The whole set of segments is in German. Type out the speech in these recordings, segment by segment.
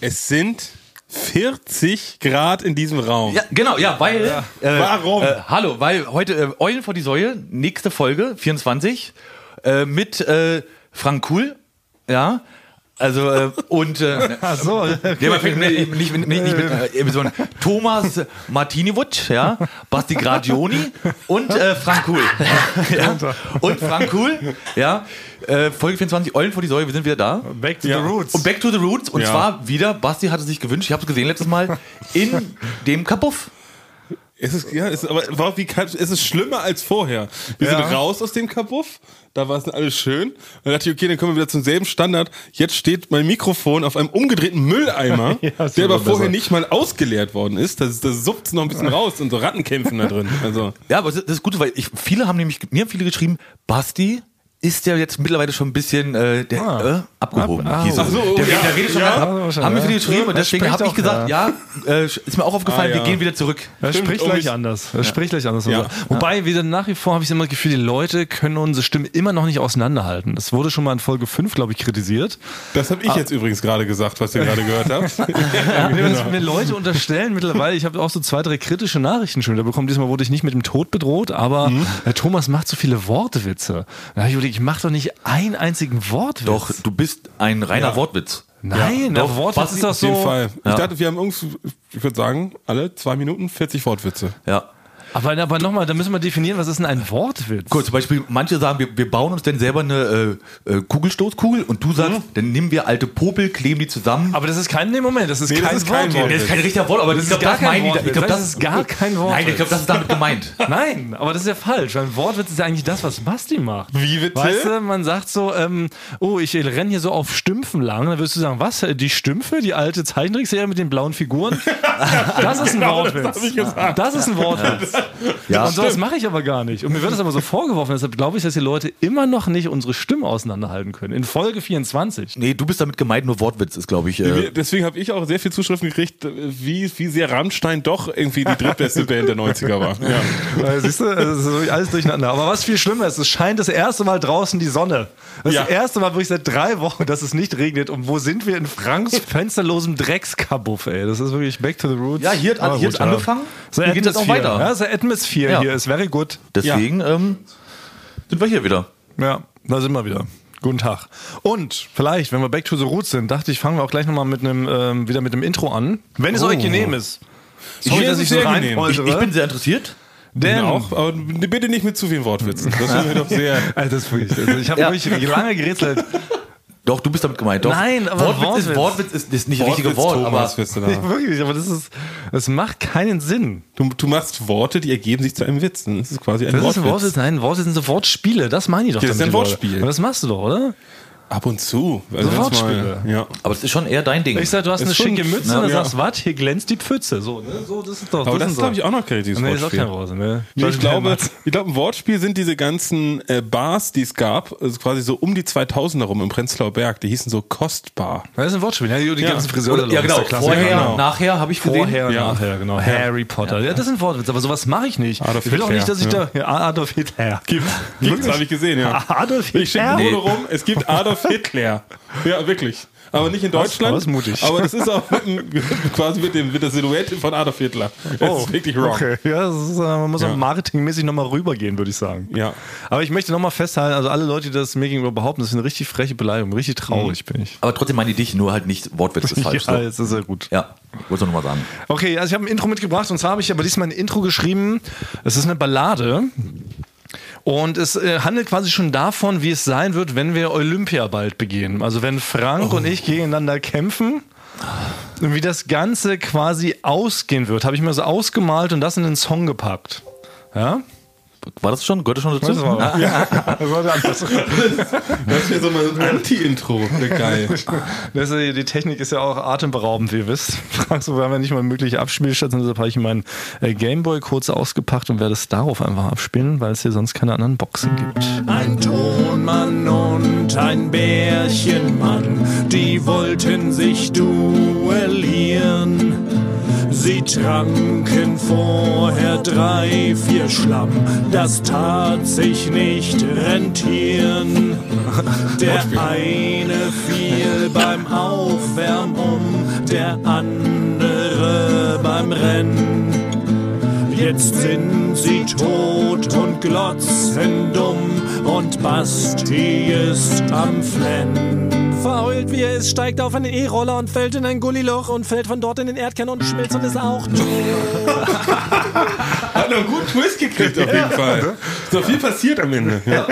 Es sind 40 Grad in diesem Raum. Ja, genau, ja, weil. Äh, Warum? Äh, hallo, weil heute äh, Eulen vor die Säule, nächste Folge, 24, äh, mit äh, Frank Kuhl, ja. Also, äh, und. Äh, Ach so. Ja, man fängt nicht, nicht, nicht, nicht mit äh, so einem Thomas Martiniewicz, ja, Basti Gradioni und äh, Frank Kuhl. ja, und Frank Kuhl, ja. Äh, Folge 24, Eulen vor die Säule, wir sind wieder da. Back to Ja. the roots. Und Back to the Roots, und Ja. zwar wieder, Basti hatte sich gewünscht, ich habe es gesehen letztes Mal, in dem Kapuff. Es ist, ja, es ist, aber wow, wie kann, es ist schlimmer als vorher. Wir Ja. sind raus aus dem Kabuff, da war es alles schön. Dann dachte ich, okay, dann kommen wir wieder zum selben Standard. Jetzt steht mein Mikrofon auf einem umgedrehten Mülleimer, Ja, der aber vorher besser. nicht mal ausgeleert worden ist. Das, das suppt noch ein bisschen raus und so Rattenkämpfen da drin. Also, Ja, aber das das ist gut, weil ich, viele haben nämlich, mir haben viele geschrieben, Basti ist ja jetzt mittlerweile schon ein bisschen äh, der, Ah. äh, abgehoben. Ab- ah, hieß ach so, oh, der, ja. der redet schon Ja. mal ab. Haben mir viele geschrieben und deswegen habe ich gesagt, ja, äh, ist mir auch aufgefallen, Ah, ja. wir gehen wieder zurück. Er spricht gleich anders. Er spricht gleich anders. Ja. Wobei, wieder nach wie vor habe ich immer das Gefühl, die Leute können unsere Stimme immer noch nicht auseinanderhalten. Das wurde schon mal in Folge 5, glaube ich, kritisiert. das habe ich jetzt übrigens gerade gesagt, was ihr gerade gehört habt. Nee, dass mir Leute unterstellen mittlerweile, ich habe auch so zwei, drei kritische Nachrichten schon wieder bekommen. Diesmal wurde ich nicht mit dem Tod bedroht, aber Herr Thomas macht so viele Wortwitze. Da habe ich überlegt, ich mache doch nicht einen einzigen Wortwitz. Doch, du bist ein reiner Ja. Wortwitz. Nein, Ja, doch, Wortwitz Basti, ist doch Auf jeden so. Fall. Ja. Ich dachte, wir haben uns, ich würde sagen, alle zwei Minuten 40 Wortwitze. Ja. Aber, aber nochmal, da müssen wir definieren, was ist denn ein Wortwitz? Gut, zum Beispiel, manche sagen, wir, wir bauen uns dann selber eine äh, äh, Kugelstoßkugel und du sagst, dann nehmen wir alte Popel, kleben die zusammen. Aber das ist kein, nee, Moment, das ist Nee, das kein ist kein Wortwitz. das ist kein richtiger Wort, aber Das ich ist glaube, gar das kein meinen die. Wortwitz. Ich glaube, Das das ist gar kein Wortwitz. Nein, ich glaube, das ist damit gemeint. Nein, aber das ist ja falsch, weil ein Wortwitz ist ja eigentlich das, was Basti macht. Wie bitte? Weißt du, man sagt so, ähm, oh, ich renne hier so auf Stümpfen lang. Dann würdest du sagen, was, die Stümpfe, die alte Zeichentrickserie mit den blauen Figuren? Das ist ein Genau, das Wortwitz. gesagt. Das ist ein Wortwitz. Ja. Und sowas mache ich aber gar nicht. Und mir wird das aber so vorgeworfen. Deshalb glaube ich, dass die Leute immer noch nicht unsere Stimme auseinanderhalten können. In Folge 24. Nee, du bist damit gemeint, nur Wortwitz ist, glaube ich. Äh, Deswegen habe ich auch sehr viel Zuschriften gekriegt, wie, wie sehr Rammstein doch irgendwie die drittbeste Band der 90er war. Ja. Äh, Siehst du, es ist alles durcheinander. Aber was viel schlimmer ist, es scheint das erste Mal draußen die Sonne. Das Ja. erste Mal wirklich seit drei Wochen, dass es nicht regnet. Und wo sind wir? In Franks fensterlosem Dreckskabuff, ey. Das ist wirklich back to the roots. Ja, hier hat- hier hat's ja. angefangen. So Hier geht das auch weiter. Ja, so Atmosphere Ja. hier ist very good. deswegen ähm, sind wir hier wieder. Ja, da sind wir wieder. Guten Tag. Und vielleicht, wenn wir back to the roots sind, dachte ich, fangen wir auch gleich nochmal mit einem, ähm, wieder mit dem Intro an. Wenn es Oh. euch genehm ist. Sorry, Mir dass ich so. Ich, ich bin sehr interessiert. Denn, auch, aber bitte nicht mit zu vielen Wortwitzen. Das ist mir doch sehr. Alter, das ist wirklich, also ich habe Ja. wirklich lange gerätselt. Doch, du bist damit gemeint. Doch. Nein, aber Wortwitz, Ist, Wortwitz. Wortwitz ist, ist nicht das richtige Wortwitz, Wort, Thomas, aber bist du, Nee, da. wirklich, aber das ist, das macht keinen Sinn. Du, du machst Worte, die ergeben sich zu einem Witz. Das ist quasi ein Das ist Wortwitz. ein Wortwitz, nein, Wortwitz sind so Wortspiele, das meine ich doch. Ja, das ist ein. Wortspiel. Aber das machst du doch, oder? Ab und zu. Also So Wortspiele. Mal, ja. aber es ist schon eher dein Ding. Ich sag, du hast Ist eine schicke Mütze Ja. und dann Ja. sagst, was, hier glänzt die Pfütze. So, ne? so das ist doch Aber das sind ist, glaube ich, auch noch richtiges Nee, ist auch Wortspiel. kein Rose, ne? Nee, ich glaube, ich glaube, ein Wortspiel sind diese ganzen äh, Bars, die es gab, also quasi so um die 2000 herum im Prenzlauer Berg. Die hießen so Kostbar. Das ist ein Wortspiel, ja, die die Ja. ganzen Friseure. ja, genau. Vorher, genau. nachher habe ich gesehen. Vorher, Ja. nachher, genau. Harry Potter. Ja, das sind Wortwitze, aber sowas mache ich nicht. Adolf ich will auch Hitler, nicht, dass ich da. Adolf Hitler. Gibt, gibt's, habe ich gesehen, ja. Adolf Ich schicke Hitler? Foto rum, es gibt Adolf Hitler. Ja, wirklich. Aber nicht in Deutschland. das ist mutig. Aber das ist auch mit, dem- quasi mit, dem, mit der Silhouette von Adolf Hitler. Das ist wirklich wrong. Oh, Okay, ja, das ist, äh, man muss Ja. auch marketingmäßig nochmal rübergehen, würde ich sagen. Ja. Aber ich möchte nochmal festhalten, also alle Leute, die das mir gegenüber behaupten, das ist eine richtig freche Beleidigung. Richtig traurig bin ich. Aber trotzdem meine ich dich, nur halt nicht Wortwitz ist falsch. ja, so. jetzt ist er gut. Ja, wollte ich nochmal sagen. Okay, also ich habe ein Intro mitgebracht und zwar habe ich aber diesmal ein Intro geschrieben. Es ist eine Ballade. Und es äh, handelt quasi schon davon, wie es sein wird, wenn wir Olympia bald begehen. Also wenn Frank und ich gegeneinander kämpfen. Und wie das Ganze quasi ausgehen wird, habe ich mir so ausgemalt und das in den Song gepackt. Ja? War das schon? Gehört das schon dazu? Das war, das war anders. Das wäre so mal ein Anti-Intro. Geil. Das, ist- die Technik ist ja auch atemberaubend, wie ihr wisst. Frank, so wir haben ja nicht mal mögliche Abspielstationen, deshalb habe ich meinen äh, Gameboy kurz ausgepackt und werde es darauf einfach abspielen, weil es hier sonst keine anderen Boxen gibt. Ein Tonmann und ein Bärchenmann, die wollten sich duellieren. Sie tranken vorher drei, vier Schlamm, das tat sich nicht rentieren. Der eine fiel beim Aufwärmen um, der andere beim Rennen. Jetzt sind sie tot und glotzen dumm und Basti ist am Flennen. Verheult wie er ist, steigt auf einen E-Roller und fällt in ein Gulliloch und fällt von dort in den Erdkern und schmilzt und ist auch tot. Hat noch einen guten Twist gekriegt auf jeden Fall. Ist noch viel passiert am Ende. Ja.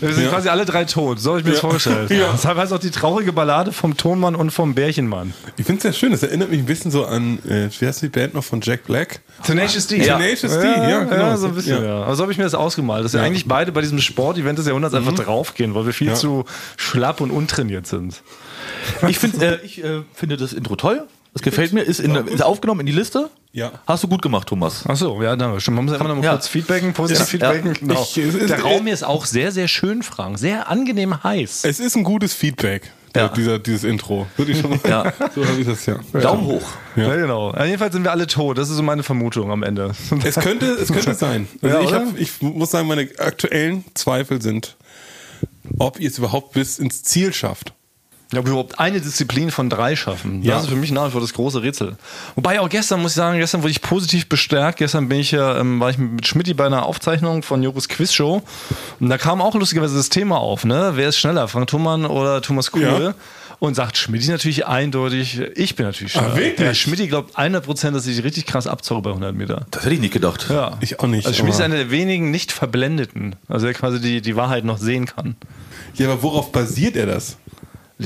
Wir sind quasi alle drei tot, so habe ich mir das vorgestellt. Ja. Deshalb heißt auch die traurige Ballade vom Tonmann und vom Bärchenmann. Ich finde es sehr schön. Das erinnert mich ein bisschen so an, äh, wie heißt die Band noch von Jack Black? Tenacious D. Tenacious D, ja, genau. Ja, so ein bisschen, ja. Aber so habe ich mir das ausgemalt, dass wir eigentlich beide bei diesem Sportevent des Jahrhunderts einfach draufgehen, weil wir viel Ja. zu schlapp und untrainiert sind. Ich, find, äh, ich äh, finde das Intro toll. Das gefällt mir. Ist, in, ist aufgenommen in die Liste. Ja. Hast du gut gemacht, Thomas. Achso, ja, danke. Stimmt, man muss ja immer noch mal Ja. kurz feedbacken, positiv Ja. feedbacken. Genau. Ich- es ist- Der Raum hier ist auch sehr, sehr schön, Frank. Sehr angenehm heiß. Es ist ein gutes Feedback, Ja. dieser, dieses Intro. Würde ich schon mal. Ja. So habe ich das ja. Daumen hoch. Ja, genau. Jedenfalls sind wir alle tot. Das ist so meine Vermutung am Ende. Es könnte, es könnte sein. Also Ja, ich, hab, ich muss sagen, meine aktuellen Zweifel sind, ob ihr es überhaupt bis ins Ziel schafft. Ja, ob wir überhaupt eine Disziplin von drei schaffen. Ja. Das ist für mich nach wie vor das große Rätsel. Wobei auch gestern, muss ich sagen, gestern wurde ich positiv bestärkt. Gestern bin ich ja, ähm, war ich mit Schmidti bei einer Aufzeichnung von Jokos Quizshow. Und da kam auch lustigerweise das Thema auf, ne? Wer ist schneller, Frank Thumann oder Thomas Kuhl? Ja. Und sagt Schmidti natürlich eindeutig, ich bin natürlich schneller. Ah, wirklich? Ja, Schmidti glaubt 100%, dass ich richtig krass abzocke bei 100 Meter. Das hätte ich nicht gedacht. Ja. Ich auch nicht, Also Schmidti ist einer der wenigen nicht verblendeten. Also der quasi die, die Wahrheit noch sehen kann. Ja, aber worauf basiert er das?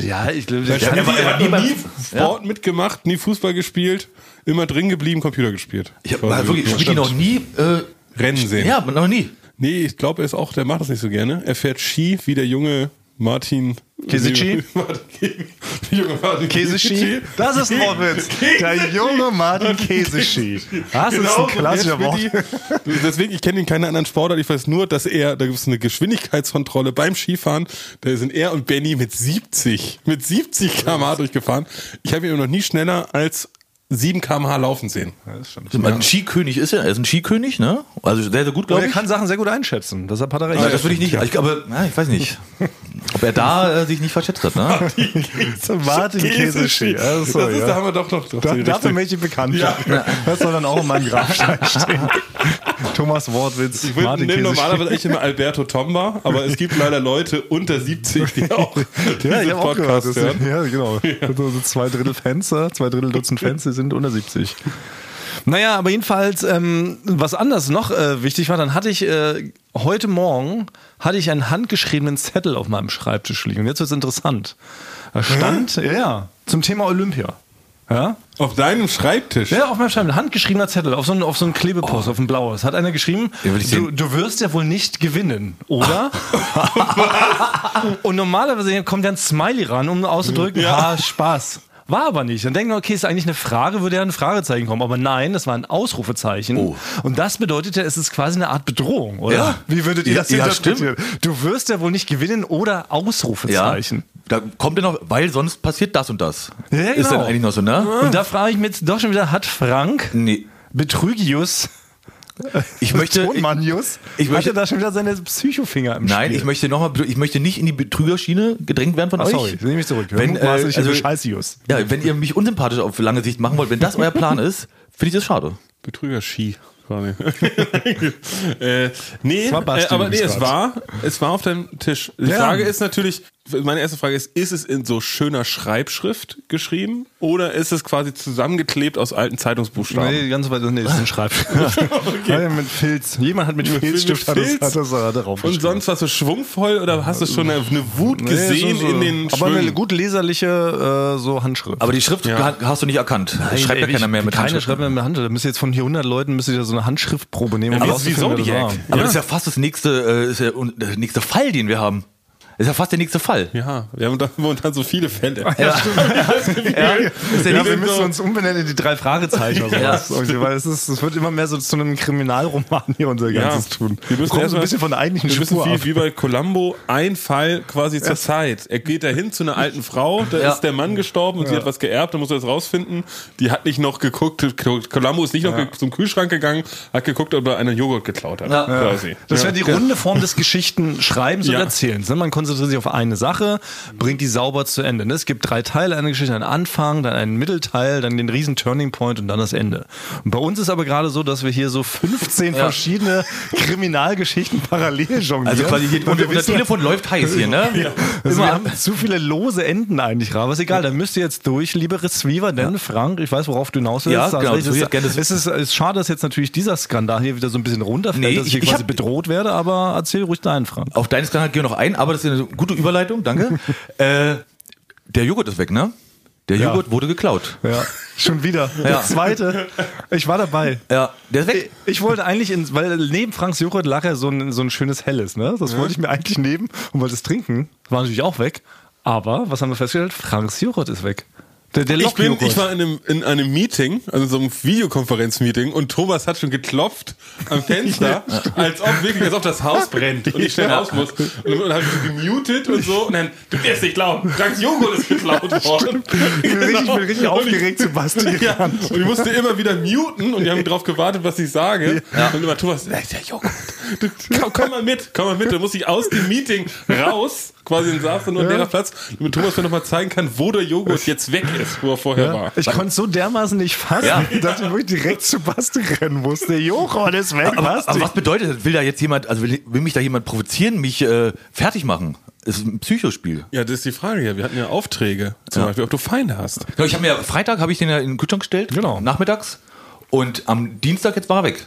Ja, ich glaube, der- war hat nie nie Sport mitgemacht, nie Fußball gespielt, immer drin geblieben, Computer gespielt. Ich habe Quasi. wirklich Ja, Schmidti noch nie. Äh, Rennen sehen. ja, noch nie. Nee, ich glaube, er ist auch, der macht das nicht so gerne. Er fährt Ski wie der junge Martin Käseschi? Martin Käse- der junge Martin Käseschi? Das ist ein Wortwitz. Der junge Martin Käseschi. Das ist ein Genau, klassischer so Wort. jetzt wird die- Deswegen, ich kenne ihn keine anderen Sportler. Ich weiß nur, dass er, da gibt es eine Geschwindigkeitskontrolle beim Skifahren. Da sind er und Benny mit 70, mit 70 km/h durchgefahren. Ich habe ihn noch nie schneller als 7 km/h laufen sehen. Ein Skikönig ist er. Er ist ein Skikönig, ne? Also sehr, sehr gut, glaube er ich. kann Sachen sehr gut einschätzen. Deshalb hat er recht. Ja, das würde ich nicht. Ich glaube, ja, ich weiß nicht, ob er da äh, sich nicht verschätzt hat. Ne? Martin Käseschi. Das ist, da haben wir doch noch. doch Da, dafür möchte ich bekannt werden. Das soll dann auch in meinem Grabstein stehen. Thomas Wortwitz, Ich würde Käseschi. normalerweise echt immer Alberto Tomba, aber es gibt leider Leute unter 70, die auch Ja, diesen habe auch gehört. Das hören. sind, ja, genau. So, so zwei Drittel Fans, äh, zwei Drittel Dutzend Fans, die sind unter 70. Naja, aber jedenfalls, ähm, was anders noch äh, wichtig war, dann hatte ich äh, heute Morgen hatte ich einen handgeschriebenen Zettel auf meinem Schreibtisch liegen. Und jetzt wird's interessant. Da stand, ja, ja, zum Thema Olympia. Ja? Auf deinem Schreibtisch. Ja, auf meinem Schreibtisch, handgeschriebener Zettel, auf so einen, auf so einen Klebepost, auf ein blaues. Hat einer geschrieben, Ja, du, du wirst ja wohl nicht gewinnen, oder? Und normalerweise kommt ja ein Smiley ran, um auszudrücken, ha, Spaß. War aber nicht. Dann denken wir, okay, ist eigentlich eine Frage, würde ja ein Fragezeichen kommen. Aber nein, das war ein Ausrufezeichen. Oh. Und das bedeutet ja, es ist quasi eine Art Bedrohung, oder? Ja. Wie würdet ihr Ja, das ja, interpretieren? Du wirst ja wohl nicht gewinnen oder Ja, Ausrufezeichen. da kommt er noch, weil sonst passiert das und das. Ja, Ist genau. dann eigentlich noch so, ne? Und da frage ich mich jetzt doch schon wieder, hat Frank Nee. Betrügius Ich möchte, ich, Tonmanius ich möchte- hatte da schon wieder seine Psychofinger im nein, Spiel. ich möchte noch mal, ich möchte nicht in die Betrügerschiene gedrängt werden von Ach, euch. sorry, nehme ich zurück. Wenn, äh, also, also- Scheißius. Ja, wenn ihr mich unsympathisch auf lange Sicht machen wollt, wenn das euer Plan ist, finde ich das schade. Betrüger-Ski. quasi. äh, nee, äh, aber nee, es war, es war auf deinem Tisch. Die Ja. Frage ist natürlich, meine erste Frage ist, ist es in so schöner Schreibschrift geschrieben oder ist es quasi zusammengeklebt aus alten Zeitungsbuchstaben? Nee, ganz weit, nee, das ist ein Schreibstift. Ja, mit Filz. Jemand hat mit Mit Filzstift hat das, Filz? hat das da drauf Und sonst was so schwungvoll oder hast du schon eine, eine Wut gesehen in den Aber eine gut leserliche äh, so Handschrift. Aber die Schrift Ja. hast du nicht erkannt. Das schreibt ja keiner mehr mit Keine Handschrift. schreibt mehr mit Handschrift. Da müsst ihr jetzt von hier 100 Leuten müsst ihr so eine Handschriftprobe nehmen, Ja, wie- rauszufinden, wie wer das. Aber das ist ja fast das nächste, äh, ist ja un- der nächste Fall, den wir haben. Das ist ja fast der nächste Fall. Ja, wir haben da momentan so viele Fälle. Ja. ja. Der Ja, wir müssen uns umbenennen in die drei Fragezeichen oder sowas. Irgendwie, Weil es, ist, es wird immer mehr so zu einem Kriminalroman hier unser ganzes Tun. Wir müssen kommen so ein bisschen von der eigentlichen Wir müssen Spur ab. wie, wie bei Columbo ein Fall quasi zur Zeit. Er geht dahin zu einer alten Frau, da Ja. ist der Mann gestorben und sie hat was geerbt, da muss er das rausfinden. Die hat nicht noch geguckt, Columbo ist nicht noch zum Kühlschrank gegangen, hat geguckt, ob er einen Joghurt geklaut hat. Ja. Quasi. Das Ja. wäre die runde Form des Geschichtenschreibens Ja. und Erzählens. ne? Man konzentriert sich auf eine Sache, bringt die sauber zu Ende. Ne? Es gibt drei Teile einer Geschichte, einen Anfang, dann einen Mittelteil, dann den riesen Turning Point und dann das Ende. Und bei uns ist aber gerade so, dass wir hier so 15 verschiedene Kriminalgeschichten parallel jonglieren. Also quasi hier, und, und das Telefon läuft heiß hier, ne? Also wir haben zu viele lose Enden eigentlich, aber ist egal, dann müsst ihr jetzt durch, liebe Receiver, denn Frank, ich weiß, worauf du hinaus willst. Ja, Also genau, es, ist, gerne- es, ist, ist schade, dass jetzt natürlich dieser Skandal hier wieder so ein bisschen runterfällt, Nee, dass ich hier ich- quasi hab- bedroht werde, aber erzähl ruhig deinen, Frank. Auf deines Kanal gehen wir noch ein, aber das ist eine gute Überleitung, danke. äh, der Joghurt ist weg, ne? Der Ja. Joghurt wurde geklaut. Ja, schon wieder. Der Ja. zweite. Ich war dabei. Ja, der ist weg. Ich wollte eigentlich, in, weil neben Franks Joghurt lag ja so ein, so ein schönes Helles, ne? Das wollte ich mir eigentlich nehmen und wollte es trinken. War natürlich auch weg. Aber, was haben wir festgestellt? Franks Joghurt ist weg. Der, der Ich, bin, ich war in einem, in einem Meeting, also so einem Videokonferenzmeeting und Thomas hat schon geklopft am Fenster, als ob wirklich, als ob das Haus brennt und ich schnell raus muss. Und dann habe ich so gemutet und so und dann, du wirst nicht glauben, Franks Joghurt ist geklaut worden. Ich bin richtig, ich bin richtig Und ich- aufgeregt, Sebastian. Ja, und ich musste immer wieder muten und die haben darauf gewartet, was ich sage. Und immer Thomas, da ist der Joghurt. Du, komm, komm mal mit, komm mal mit. Du musst dich aus dem Meeting raus, quasi in saß da nur ein leerer Platz, damit Thomas mir nochmal zeigen kann, wo der Joghurt jetzt weg ist, wo er vorher war. Ich konnte es so dermaßen nicht fassen, Ja. dass ich wirklich direkt zu Basti rennen musste. Der Joghurt ist weg, Aber, Basti. aber was bedeutet das? Will da jetzt jemand, also will, will mich da jemand provozieren, mich äh, fertig machen? Das ist ein Psychospiel. Ja, das ist die Frage ja. Wir hatten ja Aufträge, zum Ja. Beispiel, ob du Feinde hast. Ja, Ich habe mir Freitag habe ich den ja in den Kühlschrank gestellt, Genau. nachmittags. Und am Dienstag jetzt war er weg.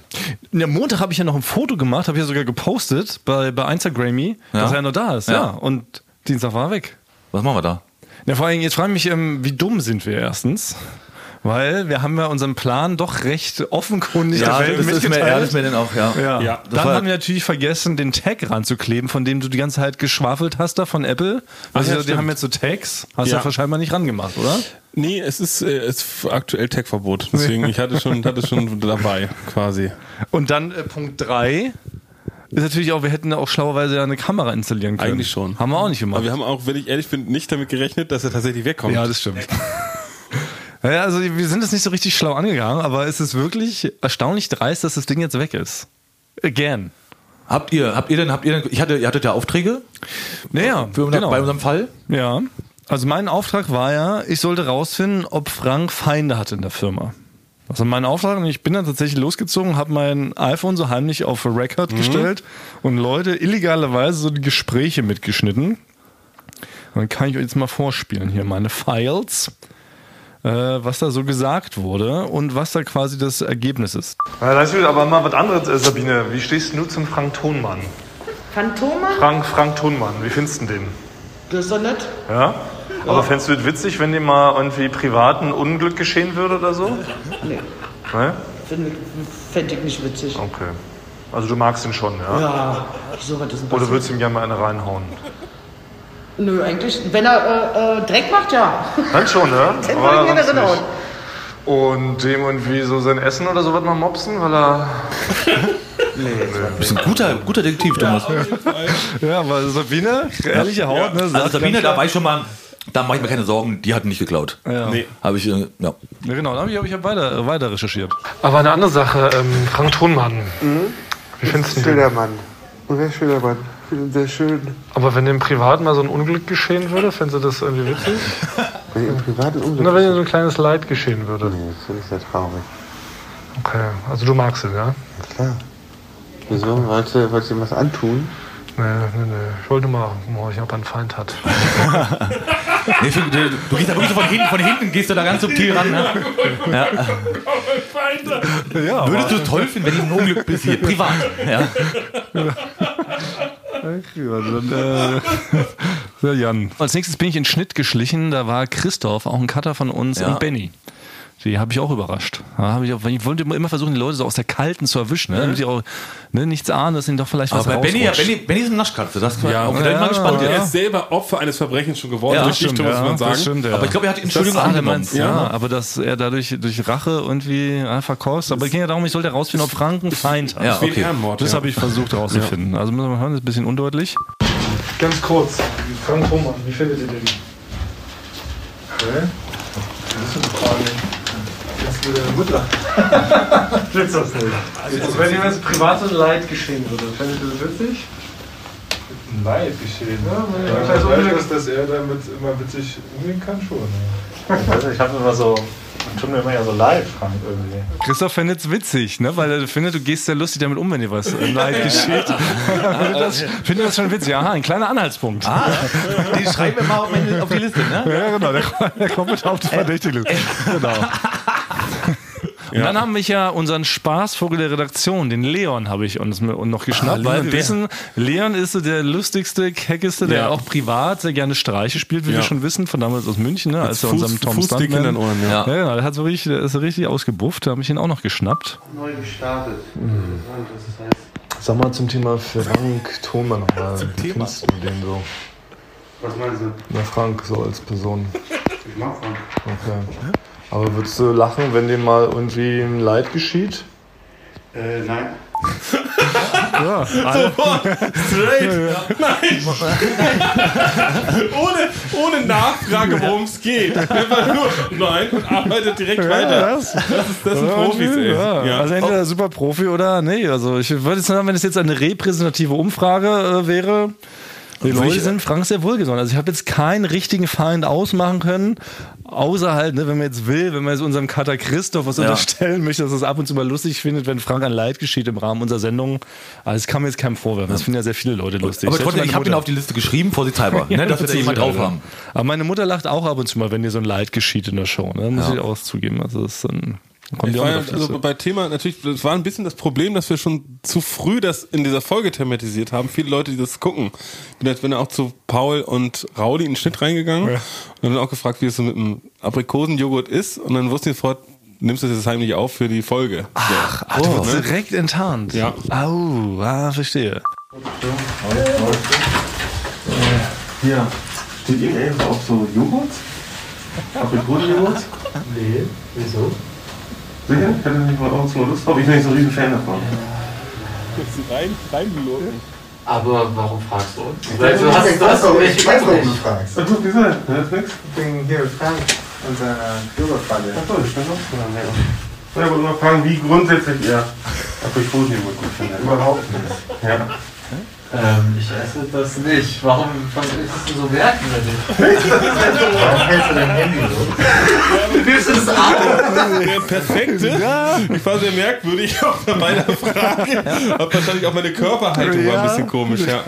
Ja, Montag habe ich ja noch ein Foto gemacht, habe ich ja sogar gepostet bei, bei Instagrammy, dass er noch da ist. Ja. Ja. Und Dienstag war er weg. Was machen wir da? Ja, vor allem, jetzt frage ich mich, ähm, wie dumm sind wir erstens? Weil wir haben ja unseren Plan doch recht offenkundig Welt das ist mir, ja, das ist mir dann auch, ja. Ja. Ja, Dann haben wir natürlich vergessen, den Tag ranzukleben, von dem du die ganze Zeit geschwafelt hast da von Apple. Also ja, die stimmt. haben jetzt so Tags. Hast du Ja. ja scheinbar nicht rangemacht, oder? Nee, es ist, äh, es ist aktuell Tech-Verbot. Deswegen, ich hatte schon, hatte schon dabei, quasi. Und dann äh, Punkt 3 ist natürlich auch, wir hätten auch schlauerweise ja eine Kamera installieren können. Eigentlich schon. Haben wir auch nicht gemacht. Aber wir haben auch, wenn ich ehrlich bin, nicht damit gerechnet, dass er tatsächlich wegkommt. Ja, das stimmt. Ja, also wir sind es nicht so richtig schlau angegangen, aber es ist wirklich erstaunlich dreist, dass das Ding jetzt weg ist. Again. Habt ihr, habt ihr denn, habt ihr denn, ich hatte, ihr hattet ja Aufträge Naja, für genau. bei unserem Fall? Ja. Also mein Auftrag war ja, ich sollte rausfinden, ob Frank Feinde hat in der Firma. Das war mein Auftrag und ich bin dann tatsächlich losgezogen, habe mein iPhone so heimlich auf Record gestellt und Leute illegalerweise so die Gespräche mitgeschnitten. Und dann kann ich euch jetzt mal vorspielen hier meine Files, äh, was da so gesagt wurde und was da quasi das Ergebnis ist. Ja, das ist aber mal was anderes, äh, Sabine. Wie stehst du zum Frank Thonmann? Phantome? Frank, Frank Thonmann, wie findest du den? Das ist doch nett. Ja? Aber fändest du es witzig, wenn dir mal irgendwie privat ein Unglück geschehen würde oder so? Nee, Ne? finde fänd ich nicht witzig. Okay. Also du magst ihn schon, ja? Ja, so was ist denn Oder würdest du ihm gerne mal eine reinhauen? Nö, eigentlich, wenn er äh, äh, Dreck macht, ja. Dann schon, ne? Wollen wir sonst reinhauen. nicht. Und dem irgendwie so sein Essen oder so was mal mopsen, weil er... Du bist ein guter, guter Detektiv, Thomas. Ja, aber Sabine, ehrliche Haut, ne? Also Sabine, ganz da weiß ich schon mal, da mache ich mir keine Sorgen, die hat nicht geklaut. Ja. Nee. Habe ich, äh, ja. Ja, genau, da habe ich, hab ich hab weiter, weiter recherchiert. Aber eine andere Sache, ähm, Frank Thonmann. Wie findest du den? Schöner Mann. Und wer schöner Mann. Ich finde ihn sehr schön. Aber wenn dem privat mal so ein Unglück geschehen würde, fändest du das irgendwie witzig? Wenn ihr im privaten Unglück... Oder wenn dir so ein kleines Leid geschehen würde? Nee, das finde ich sehr traurig. Okay, also du magst ihn, ja? Klar. Wieso? Wolltest du, wolltest du ihm was antun? Nee, nee, nee. Ich wollte mal horchen, ob er einen Feind hat. Nee, für, du, du gehst da wirklich so von hinten, von hinten gehst du da ganz subtil ran. Ne? Ja. Ja, Würdest du es toll finden, wenn ihm ein Unglück passiert? Privat. Ja. Dann, äh, ja, Jan. Als nächstes bin ich in Schnitt geschlichen. Da war Christoph, auch ein Cutter von uns, Ja. und Benny. Die habe ich auch überrascht. Hab ich, auch, ich wollte immer versuchen, die Leute so aus der Kalten zu erwischen, ne? damit die auch ne, nichts ahnen, dass ihnen doch vielleicht was Aber Benny, ja. Benny, Benny ist eine Naschkatze. Das ja, Ja, auch, da bin ich mal ja, gespannt. Und er ja. ist selber Opfer eines Verbrechens schon geworden. Ja, Richtig, stimmt, muss man ja, sagen. das stimmt, ja. Aber ich glaube, er hat die Entschuldigung der angenommen. ja. aber dass er dadurch durch Rache irgendwie ja, verkostet. Aber es ging ja darum, ich sollte herausfinden, ob Frank einen Feind hat. Ja, ein okay. Das ja. habe ich versucht herauszufinden. Also müssen wir hören, das ist ein bisschen undeutlich. Ganz kurz, Frank Thonmann, wie findet ihr den? Okay. Das ist eine Frage. Jetzt will deine Mutter. Willst du das nicht? Also wenn ihm jetzt ein Leid geschehen würde, fändet ihr das witzig? Leid geschehen. Ja, ich weiß, dass, dass er damit immer witzig umgehen kann schon. Also ich habe immer so, tut mir immer ja so leid, Frank, irgendwie. Christoph findet es witzig, ne? weil er findet, du gehst sehr lustig damit um, wenn dir was äh, Leid geschieht. findet, das, findet das schon witzig. Aha, ein kleiner Anhaltspunkt. Ah, die schreiben wir mal auf, meine, auf die Liste, ne? Ja, genau, der, der kommt mit auf die verdächtige Liste. Genau. Und dann haben wir ja unseren Spaßvogel der Redaktion, den Leon, habe ich uns noch geschnappt, Ah, weil Leon, wir der. wissen, Leon ist so der lustigste, keckeste, der Ja. auch privat sehr gerne Streiche spielt, wie Ja. wir schon wissen, von damals aus München, ne, als er Fuß- unserem Tom in Stuntman. den Ohren, ja. Ja, genau, der hat so richtig, der ist so richtig ausgebufft, da habe ich ihn auch noch geschnappt. Neu gestartet. Mhm. Sag mal zum Thema Frank Thoma nochmal. Zum Thema? du den so? was meinst du? Na, Frank, so als Person. Ich mag Frank. Okay. Aber würdest du lachen, wenn dem mal irgendwie ein Leid geschieht? Äh, nein. Ja, alle. Straight. Nein. ohne, ohne Nachfrage, worum es geht. Einfach nur, nein, und arbeitet direkt weiter. das, Das, ist, das sind Profis, ey. Ja. Ja. Also entweder super Profi oder nee. Also ich würde jetzt sagen, wenn es jetzt eine repräsentative Umfrage äh, wäre, die Leute sind Frank sehr wohlgesonnen. Also ich habe jetzt keinen richtigen Feind ausmachen können, außer halt, ne, wenn man jetzt will, wenn man jetzt unserem Kater Christoph was unterstellen möchte, dass er es ab und zu mal lustig findet, wenn Frank ein Leid geschieht im Rahmen unserer Sendung. Also das kann mir jetzt keinem vorwerfen. Das finden ja sehr viele Leute lustig. Aber trotzdem, ich habe ihn auf die Liste geschrieben, vorsichtshalber, ne, dass wir da jemand drauf haben. Aber meine Mutter lacht auch ab und zu mal, wenn ihr so ein Leid geschieht in der Show. Ne? Muss Ja. ich auch zugeben. Also das ist dann kommt Ich die auch ja, also bei Thema natürlich, das war ein bisschen das Problem, dass wir schon zu früh das in dieser Folge thematisiert haben. Viele Leute, die das gucken. Ich bin jetzt bin auch zu Paul und Rauli in den Schnitt reingegangen und dann auch gefragt, wie es so mit dem Aprikosenjoghurt ist und dann wussten die sofort, nimmst du das jetzt heimlich auf für die Folge. Ach, du wurdest direkt enttarnt. Ja. Au, ah, verstehe. Hier. Steht irgendwas auf so Joghurt? Aprikosenjoghurt? Nee. Wieso? Sicher? Ich hätte nicht mal auch so Lust drauf. Ich bin nicht so ein riesen Fan davon. Rein, reingelogen. Aber warum fragst du uns? Weil du hast, du hast doch ich weiß, warum du fragst. Ach, wieso? Das ist nix. Wegen hier Frank und seiner Joghurtfalle. Ach so, ich stand auch schon ja. Ich wollte mal fragen, wie grundsätzlich ihr Aprikosenjoghurt gut findet. Überhaupt nicht. Ja. Ähm, ich esse das nicht. Warum ist es denn so merkwürdig? Warum hältst du dein Handy so? Du nimmst es ab. Der perfekte. Ich war sehr merkwürdig auch bei meiner Frage. Hab wahrscheinlich auch meine Körperhaltung war ein bisschen komisch, ja.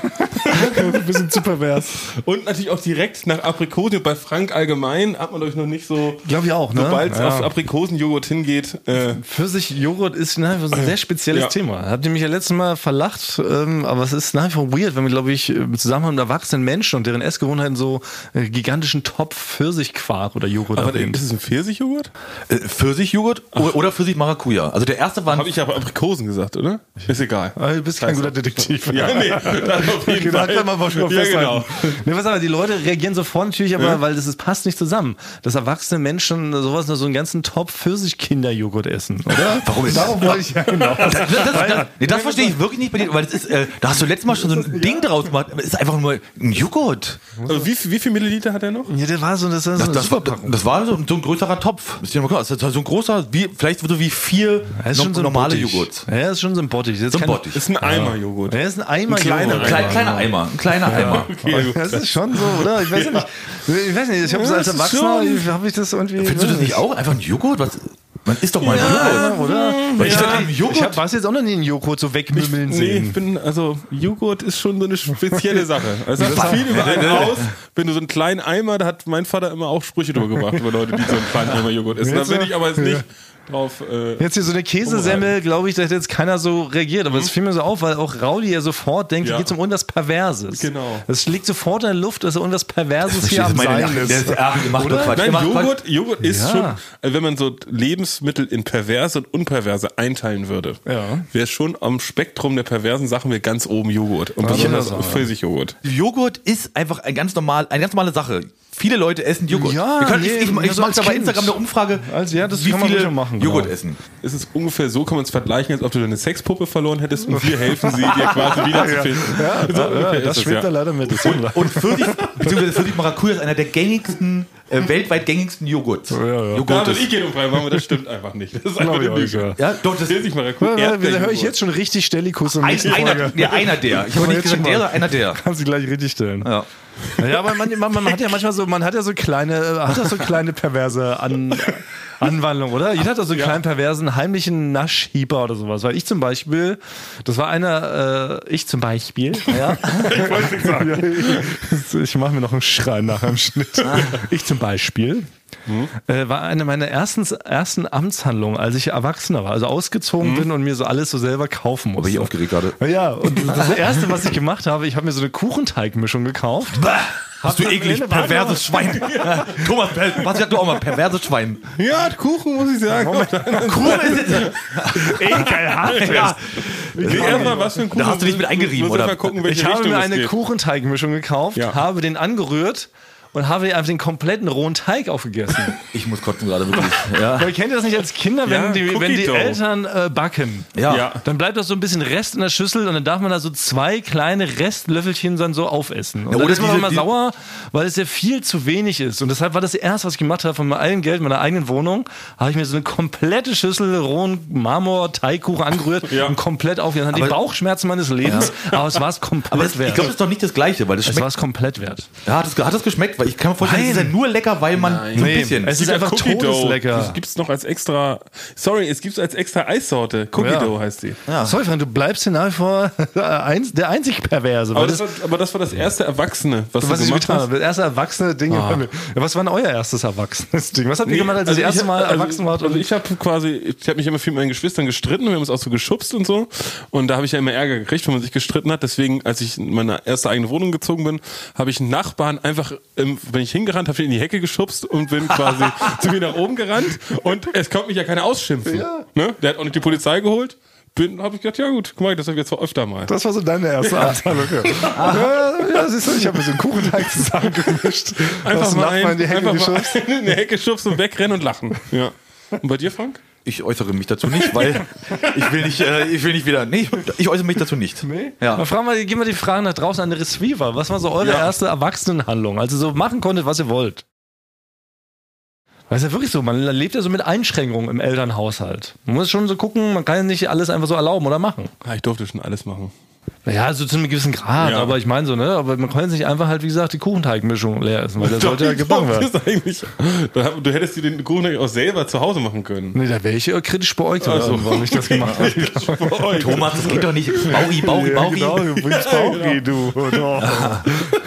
ein bisschen zu pervers. Und natürlich auch direkt nach Aprikosen. Bei Frank allgemein hat man euch noch nicht so, Glaube ich auch, ne? sobald es Ja. auf Aprikosenjoghurt hingeht. Äh, Pfirsich-Joghurt ist wie vor ein sehr spezielles Ja. Thema. Habt ihr mich ja letztes Mal verlacht, ähm, aber es ist nach vor weird, wenn wir, glaube ich, im Zusammenhang mit erwachsenen Menschen und deren Essgewohnheiten so äh, gigantischen Topf Pfirsichquark oder Joghurt aber erwähnt. ist es ein Pfirsichjoghurt? Äh, Pfirsichjoghurt oder, oder Pfirsich-Maracuja. Also der erste war Habe ich aber Aprikosen gesagt, oder? Ist egal. Ah, Du bist kein guter Detektiv. Ja, nee, auf jeden Genau, Fall. kann man schon ja, genau. Nee, was aber, die Leute reagieren sofort natürlich, aber weil das passt nicht zusammen. Dass erwachsene Menschen sowas, so einen ganzen Topf Pfirsich-Kinderjoghurt essen, oder? Warum ist Darauf wollte ich ja hinaus. Das, das, das, nee, das verstehe ich wirklich nicht bei dir, weil das ist, äh, da hast du letztes Mal schon so ein Ding draus gemacht. aber Es ist einfach nur ein Joghurt. Also wie, wie viel Milliliter hat er noch? Ja, der war so, das, das, Das, das, war, das war so, so ein größerer Topf. Mal. Das ist so ein großer, wie, vielleicht so wie vier Er ist no- schon so normale. Joghurts. Ja, er ist schon so ein Bottich. Das ist So ein Bottich. Ist ein Eimer-Joghurt. Er ist ein Eimer. Ein kleiner Joghurt. Klein, kleiner Eimer. Ein kleiner Eimer. Okay. Das ist schon so, oder? Ich weiß ja nicht. Ich weiß nicht, ich habe es Ja, als Erwachsener, habe ich das irgendwie. Findest du das nicht auch? Einfach ein Joghurt? Was? Man isst doch mal einen Joghurt. oder? Weil ich Ja. Joghurt. Ich habe was jetzt auch noch nie einen Joghurt so wegmümmeln Nee, sehen. ich bin, also Joghurt ist schon so eine spezielle Sache. Also es sagt viel über einen aus. Wenn du so einen kleinen Eimer, da hat mein Vater immer auch Sprüche drüber gemacht über Leute, die so einen kleinen Eimer Joghurt essen. Da bin ich aber jetzt nicht drauf. Äh, Jetzt hier so eine Käsesemmel, glaube ich, da hätte jetzt keiner so reagiert. Aber es fiel mir so auf, weil auch Raudi ja sofort denkt, Ja. hier geht es um irgendwas Perverses. Genau. Es liegt sofort in der Luft, dass er irgendwas Perverses hier am meine, Sein der ist. ist, ach, macht nur Quatsch. Nein. Joghurt, Joghurt ist Ja. schon, also wenn man so Lebensmittel in perverse und unperverse einteilen würde, Ja. wäre schon am Spektrum der perversen Sachen wir ganz oben Joghurt. Und besonders das. Pfirsichjoghurt. Joghurt ist einfach ein ganz normal, eine ganz normale Sache. Viele Leute essen Joghurt. Ja, Wir können, nee, ich ich, ich mache da bei. Instagram eine Umfrage, Also, ja, das wie kann man viele machen, Joghurt genau. essen. Es ist ungefähr so, kann man es vergleichen, als ob du deine Sexpuppe verloren hättest und wir helfen sie dir quasi wiederzufinden. Ja, So ungefähr ist das ja. da leider mit. Und, und Pfirsich, beziehungsweise Pfirsich Maracuja ist einer der gängigsten, äh, weltweit gängigsten Joghurt. ja, ja. Joghurt ist. ich gehen umfrei machen, aber das stimmt einfach nicht. Das ist einfach eine ich Lüge. ja. Ja, doch, das Pfirsich Maracuja, Da höre ich jetzt schon richtig Stellikus und ein, nächste einer, Folge. ja, einer der. Ich habe nicht gesagt der, mal- einer der. Kannst du gleich richtig stellen. Ja. Ja, aber man, man, man hat ja manchmal so, man hat ja so kleine, äh, hat ja so kleine perverse An, Anwandlungen, oder? Jeder hat doch so einen kleinen perversen heimlichen Naschhieber oder sowas. Weil ich zum Beispiel, das war einer, äh, ich zum Beispiel, ja. ich wollte nicht sagen. Ich mache mir noch einen Schrei nach dem Schnitt. Ich zum Beispiel. Äh, war eine meiner ersten, ersten Amtshandlungen, als ich Erwachsener war, also ausgezogen bin und mir so alles so selber kaufen musste. Bin ich aufgeregt gerade. Ja, und das erste, was ich gemacht habe, ich habe mir so eine Kuchenteigmischung gekauft. Hast du eklig, perverses Schwein. Thomas, was hast du auch mal, perverses Schwein. Ja, Kuchen muss ich sagen. Kuchen ist Ekelhaft. ja. Erstmal, was für ein Kuchen. Da hast du dich mit eingerieben, oder? Gucken, Ich habe mir eine. Kuchenteigmischung gekauft, Ja. habe den angerührt und habe einfach den kompletten rohen Teig aufgegessen. Ich muss kotzen gerade wirklich. Ja. Weil kennt ihr das nicht als Kinder, wenn Ja, die, wenn die. Eltern äh, backen? Ja. Ja. Dann bleibt doch so ein bisschen Rest in der Schüssel und dann darf man da so zwei kleine Restlöffelchen dann so aufessen. Und Ja, dann oder ist man diese- immer sauer, weil es ja viel zu wenig ist. Und deshalb war das erste, was ich gemacht habe von meinem eigenen Geld, meiner eigenen Wohnung, habe ich mir so eine komplette Schüssel rohen Marmor-Teigkuchen angerührt Ja. und komplett aufgegessen. Hatte die Aber- Bauchschmerzen meines Lebens, aber es war es komplett Aber es, ich wert. glaube, das ist doch nicht das Gleiche, weil das es schmeckt. war es komplett wert. Ja, hat, es, hat es geschmeckt? Weil ich kann mir vorstellen, es ist ja nur lecker, weil man so ein bisschen. es ist Ja, einfach Cookie Dough. todeslecker. Das gibt's noch als extra. Sorry, es gibt's als extra Eissorte. Cookie Ja. Dough heißt die. Sorry, Frank, du bleibst hier nach wie vor eins, der einzig Perverse. Aber das, war, aber das war das erste Erwachsene, was, was du gemacht getan hast. Das erste erwachsene Ding. Ja, was war denn euer erstes erwachsenes Ding? Was habt ihr Nee, gemacht, als ihr also das erste ich- Mal also, erwachsen wart? Also ich habe quasi, ich habe mich immer viel mit meinen Geschwistern gestritten, wir haben uns auch so geschubst und so. Und da habe ich ja immer Ärger gekriegt, wenn man sich gestritten hat. Deswegen, als ich in meine erste eigene Wohnung gezogen bin, habe ich einen Nachbarn einfach, ähm, wenn ich hingerannt habe, ich ihn in die Hecke geschubst und bin quasi zu mir nach oben gerannt. Und es konnte mich ja keiner ausschimpfen. Ne? Der hat auch nicht die Polizei geholt. Bin, habe ich gedacht, ja gut, guck mal, das habe ich jetzt zwar öfter mal. das war so deine erste. Ja. ja, ja, siehst du, ich habe mir so einen Kuchenteig zusammengemischt. Einfach mal, ein, in die Hecke mal geschubst. in die Hecke schubsen und wegrennen und lachen. Ja. Und bei dir, Frank? Ich äußere mich dazu nicht, weil ich will nicht, äh, ich will nicht wieder. Nee, ich, ich äußere mich dazu nicht. Nee? Ja. Dann fragen wir, geben wir die Fragen nach draußen an die Receiver. Was war so eure Ja. erste Erwachsenenhandlung? Also so machen konntet, was ihr wollt. Weil es ist ja wirklich so, man lebt ja so mit Einschränkungen im Elternhaushalt. Man muss schon so gucken, man kann ja nicht alles einfach so erlauben oder machen. Ja, ich durfte schon alles machen. Ja, also zu einem gewissen Grad, Ja. aber ich meine so, ne? Aber man kann jetzt nicht einfach halt, wie gesagt, die Kuchenteigmischung leer essen, weil das sollte ja gebacken werden. eigentlich, du hättest dir den Kuchen eigentlich auch selber zu Hause machen können. Nee, da wäre ich ja kritisch beäugt, Ach so. warum ich das gemacht habe. Thomas, das geht doch nicht. Bauri, Bauri, Bauri. genau, du bringst Bauchi, du.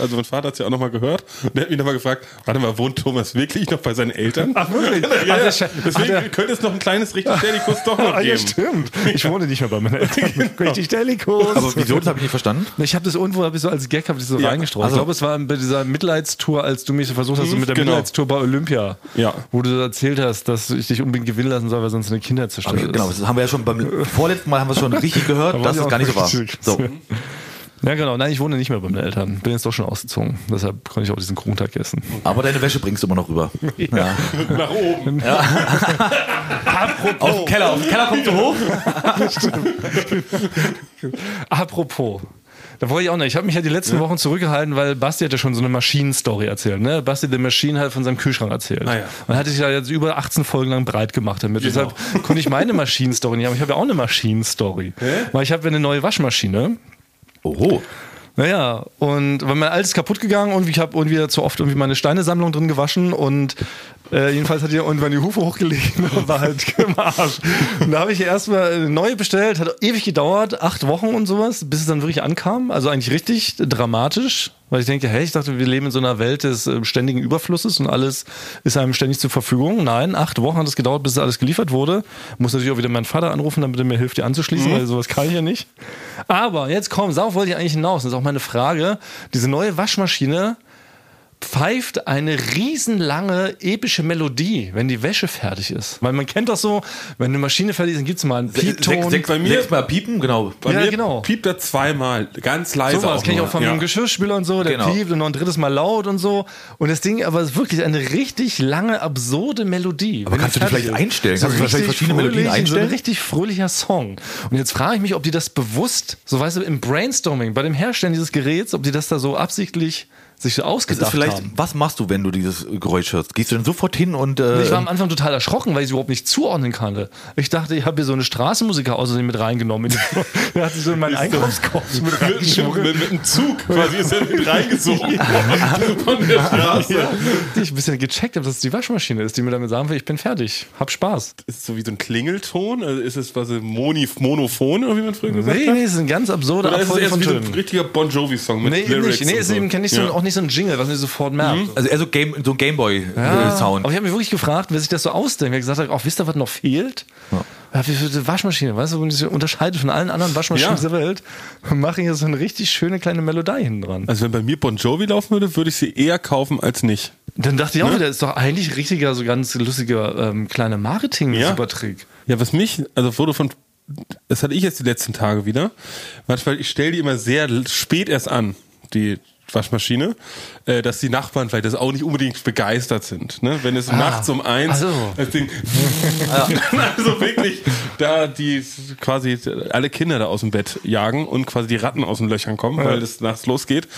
Also mein Vater hat es ja auch nochmal gehört. Und der hat mich nochmal gefragt, warte mal, wohnt Thomas wirklich noch bei seinen Eltern? Ach wirklich? ja, ja. Deswegen Ach, könnte es noch ein kleines richtig Stellikus doch noch Ah, ja, geben. stimmt. Ich wohne nicht mehr bei meinen Eltern. Richtig Delikus. Aber wieso? Das habe ich nicht verstanden. Ich habe das irgendwo hab ich so als Gag hab ich so Ja. reingestreut. Also- ich glaube, es war bei dieser Mitleidstour, als du mich so versucht hast, so mit der genau. Mitleidstour bei Olympia. Ja. Wo du erzählt hast, dass ich dich unbedingt gewinnen lassen soll, weil sonst eine Kindheit zerstört ist. Genau, das haben wir ja schon beim vorletzten Mal haben wir es schon richtig gehört, Da dass es gar nicht so war. So. Ja, genau. Nein, ich wohne nicht mehr bei meinen Eltern. Bin jetzt doch schon ausgezogen. Deshalb konnte ich auch diesen Kuchentag essen. Aber deine Wäsche bringst du immer noch rüber. Ja. Nach oben. Aus dem Keller, aus dem Keller kommst du hoch. Apropos. Da wollte ich auch nicht. Ich habe mich ja die letzten Wochen zurückgehalten, weil Basti hat ja schon so eine Maschinenstory erzählt. Ne? Basti the Machine hat von seinem Kühlschrank erzählt. Ah ja. Und hatte sich ja jetzt über 18 Folgen lang breit gemacht damit. Deshalb konnte ich meine Maschinenstory nicht haben. Ich habe ja auch eine Maschinenstory. Weil ich habe ja eine neue Waschmaschine. Oh. Naja, und weil mein altes kaputt gegangen und ich habe irgendwie zu oft irgendwie meine Steinesammlung drin gewaschen und äh, jedenfalls hat die irgendwann die Hufe hochgelegt und war halt im Arsch. Und da habe ich erstmal eine neue bestellt, hat ewig gedauert, acht Wochen und sowas, bis es dann wirklich ankam. Also eigentlich richtig dramatisch, weil ich denke, hey, ich dachte, wir leben in so einer Welt des äh, ständigen Überflusses und alles ist einem ständig zur Verfügung. Nein, acht Wochen hat es gedauert, bis alles geliefert wurde. Muss natürlich auch wieder meinen Vater anrufen, damit er mir hilft, die anzuschließen, weil sowas kann ich ja nicht. Aber jetzt komm, darauf wollte ich eigentlich hinaus. Das ist auch meine Frage. Diese neue Waschmaschine pfeift eine riesenlange epische Melodie, wenn die Wäsche fertig ist. Weil man kennt doch so, wenn eine Maschine fertig ist, dann gibt es mal einen Piepton. Sechs, Bei mir- sechsmal piepen, genau. Bei Ja, mir genau. piept er zweimal, ganz leise. So was kenne ich auch vom ja. Geschirrspüler und so, der Genau. piept und noch ein drittes Mal laut und so. Und das Ding aber ist wirklich eine richtig lange, absurde Melodie. Aber kannst du die vielleicht ist. einstellen? So Kannst du vielleicht verschiedene Melodien fröhlich, So einstellen? ein richtig fröhlicher Song. Und jetzt frage ich mich, ob die das bewusst, so weißt du, im Brainstorming, bei dem Herstellen dieses Geräts, ob die das da so absichtlich sich so Das ausgedacht ist vielleicht, haben. was machst du, wenn du dieses Geräusch hörst? Gehst du dann sofort hin und. Äh, Ich war am Anfang total erschrocken, weil ich es überhaupt nicht zuordnen kannte. Ich dachte, ich habe hier so eine Straßenmusiker außerdem mit reingenommen. Der hat sich so in meinen Einkaufskorb mit Mit, reingeschmuggelt. mit, mit einem Zug quasi ist er mit reingesogen von der Straße. Ich ein bisschen gecheckt habe, dass es die Waschmaschine ist, die mir damit sagen will, ich bin fertig, hab Spaß. Ist es so wie so ein Klingelton? Also ist es quasi Moni, monophon, oder wie man früher gesagt Nee, hat? nee, es ist ein ganz absurder Oder ist es Abfolge erst von wie so ein Tönen. richtiger Bon Jovi-Song mit Nee, Lyrics nicht. Nee, ist eben kenn ich so, Ja. auch nicht so ein Jingle, was man sofort merkt. also eher so, Game, so ein Ja, Gameboy-Sound. Aber ich habe mich wirklich gefragt, wer sich das so ausdenkt. Wer gesagt hat, auch wisst ihr, was noch fehlt? Ja. wie für eine Waschmaschine, weißt du, sie unterscheidet von allen anderen Waschmaschinen Ja. dieser Welt und machen hier so eine richtig schöne kleine Melodie hinten dran. Also wenn bei mir Bon Jovi laufen würde, würde ich sie eher kaufen als nicht. Dann dachte ich Ne? auch wieder, ist doch eigentlich richtiger, so ganz lustiger ähm, kleiner Marketing-Supertrick. Ja, was mich, also wurde von, das hatte ich jetzt die letzten Tage wieder, manchmal, ich stelle die immer sehr spät erst an, die Waschmaschine, äh, dass die Nachbarn vielleicht das auch nicht unbedingt begeistert sind. Ne? Wenn es nachts um eins Ach so. das Ding, also wirklich, da die quasi alle Kinder da aus dem Bett jagen und quasi die Ratten aus den Löchern kommen, weil es nachts losgeht.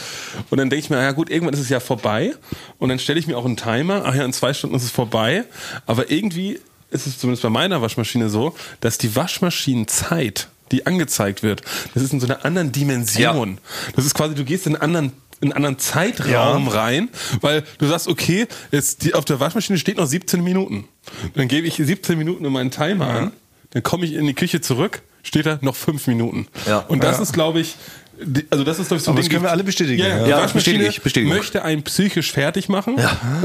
Und dann denke ich mir, ja gut, irgendwann ist es ja vorbei. Und dann stelle ich mir auch einen Timer, ach ja, in zwei Stunden ist es vorbei. Aber irgendwie ist es zumindest bei meiner Waschmaschine so, dass die Waschmaschinenzeit, die angezeigt wird, das ist in so einer anderen Dimension. Das ist quasi, du gehst in einen anderen in einen anderen Zeitraum rein, weil du sagst, okay, jetzt die, auf der Waschmaschine steht noch 17 Minuten. Dann gebe ich 17 Minuten in meinen Timer an, dann komme ich in die Küche zurück, steht da noch 5 Minuten. Ja. Und das ist, glaube ich, also das ist, glaube ich, so ein Aber das können wir alle bestätigen, Ja, ja. Ja, bestätige ich, bestätige ich. möchte einen psychisch fertig machen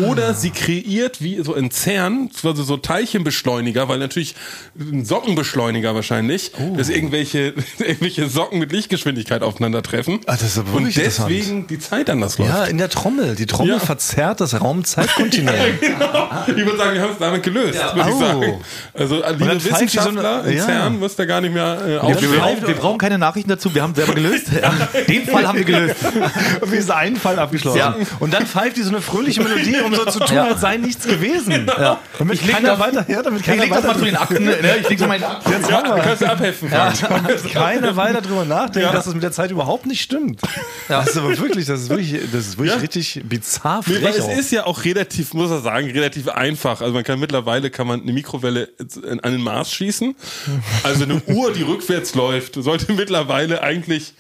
oder sie kreiert wie so in CERN, also so Teilchenbeschleuniger, weil natürlich ein Sockenbeschleuniger wahrscheinlich, Oh. dass irgendwelche, irgendwelche Socken mit Lichtgeschwindigkeit aufeinandertreffen Ah, das ist aber und deswegen die Zeit anders läuft. Ja, in der Trommel. Die Trommel Ja. verzerrt das Raum-Zeit-Kontinuum. Genau. Ich würde sagen, wir haben es damit gelöst, würde ich sagen. Also liebe die so eine- Wissenschaftler in ja. CERN müsst ihr gar nicht mehr äh, Wir, brauchen, wir brauchen keine Nachrichten dazu, wir haben es selber gelöst. Ja, den Fall haben wir gelöst. Wie ist ein Fall abgeschlossen? Ja. Und dann pfeift die so eine fröhliche Melodie, um so zu tun, Ja. als sei nichts gewesen. Ja. Damit Ich keiner das- weiter, ja, damit Ich keiner leg das mal zu den Akten. Ne? Ich leg das mal in die Akten. Jetzt Ja, du wir. kannst abhelfen. Frank. damit keiner weiter drüber nachdenkt, Ja. dass es mit der Zeit überhaupt nicht stimmt. Das ist aber wirklich, das ist wirklich, das ist wirklich Ja. richtig bizarr Nee, weil es auch. ist ja auch relativ, muss man sagen, relativ einfach. Also man kann mittlerweile kann man eine Mikrowelle an den Mars schießen. Also eine Uhr, die rückwärts läuft, sollte mittlerweile eigentlich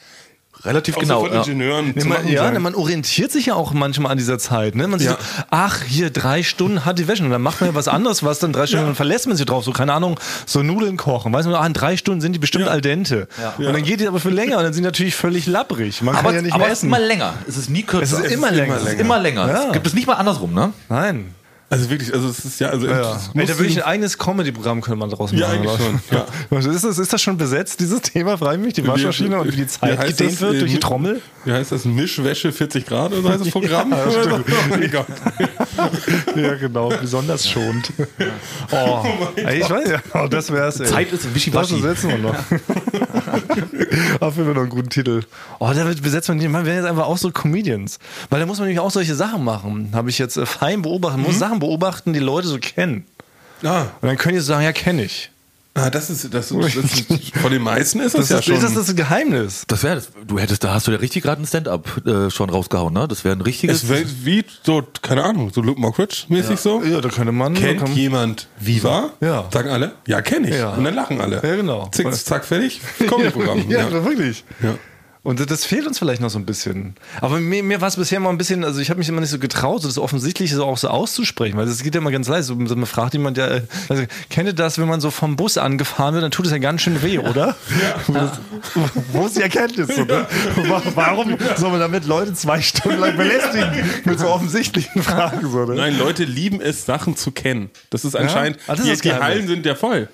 Relativ auch genau. so von Ja. Ingenieuren zu man, ja, ne, man orientiert sich ja auch manchmal an dieser Zeit. Ne? Man sieht Ja. so, ach, hier drei Stunden hat die Wäsche. Und dann macht man ja was anderes, was dann drei Stunden, dann verlässt man sich drauf. So, keine Ahnung, so Nudeln kochen. Weiß man, ah, in drei Stunden sind die bestimmt al dente. Und dann geht die aber für länger und dann sind die natürlich völlig lapprig. Man Aber, kann ja nicht aber mehr es ist essen. immer länger. Es ist nie kürzer. Es ist immer länger. Es ist immer länger. Ja. Es gibt es nicht mal andersrum, ne? Nein. Also wirklich, also es ist ja, also Ja. es Ey, da würde ich ein eigenes Comedy-Programm könnte man draus machen. Ja, eigentlich schon, ja. Ist, das, ist das schon besetzt, dieses Thema, frage ich mich, die Waschmaschine und wie die Zeit gedehnt wird durch die Äh, Trommel? Wie heißt das? Mischwäsche 40 Grad oder so heißt das Programm? Ja. Oh. Ja, genau, besonders schonend. Oh, ey, ich weiß ja, oh, das wär's. Ey. Zeit ist wischiwaschi. Das setzen wir noch. Dafür wir noch einen guten Titel. Oh, damit besetzt man die, man wäre jetzt einfach auch so Comedians. Weil da muss man nämlich auch solche Sachen machen. Habe ich jetzt äh, fein beobachtet. Man muss Sachen beobachten, die Leute so kennen. Ah, Und dann können die so sagen, ja, kenne ich. Ah, das ist, das, das ist, von den meisten ist das, Das, ja ist, schon. das ist das Geheimnis. Das wäre das. Du hättest, da hast du ja richtig gerade ein Stand-up äh, schon rausgehauen, ne? Das wäre ein richtiges. es wäre wie so, keine Ahnung, so Luke Mockridge mäßig so. Ja, da könnte man. da Kennt kann, jemand Viva? Ja. Sagen alle, ja, kenne ich. Ja. Und dann lachen alle. Ja, genau. Zick, zack, fertig. Comedy-Programm. ja, wirklich. Ja. Und das fehlt uns vielleicht noch so ein bisschen. Aber mir, mir war es bisher mal ein bisschen, also ich habe mich immer nicht so getraut, so das Offensichtliche so auch so auszusprechen, weil das geht ja immer ganz leise. So, man fragt jemand, ja, äh, also, kennt ihr das, wenn man so vom Bus angefahren wird, dann tut es ja ganz schön weh, oder? Ja. Wo ist die Erkenntnis? So, ne? Wa- Warum soll man damit Leute zwei Stunden lang belästigen mit so offensichtlichen Fragen? So, ne? Nein, Leute lieben es, Sachen zu kennen. Das ist anscheinend, Ah, das ist die, das die. Hallen sind ja voll.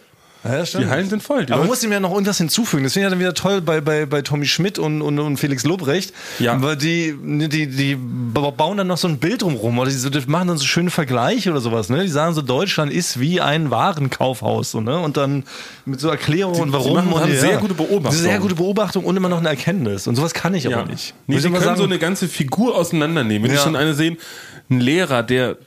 Ja, Die Hallen sind voll. Die Aber man muss ihm ja noch irgendwas hinzufügen. Das finde ich ja dann wieder toll bei, bei, bei Tommy Schmidt und, und, und Felix Lobrecht. Ja. Weil die, die, die ba- bauen dann noch so ein Bild drumrum oder die, so, die machen dann so schöne Vergleiche oder sowas. Ne? Die sagen so, Deutschland ist wie ein Warenkaufhaus. So, ne? Und dann mit so Erklärungen und warum. machen- und haben ja. sehr gute Beobachtungen. Sehr gute Beobachtung und immer noch eine Erkenntnis. Und sowas kann ich Ja. aber nicht. Nee, sie ich können sagen, so eine ganze Figur auseinandernehmen. Wenn Ja. Sie schon eine sehen, ein Lehrer, der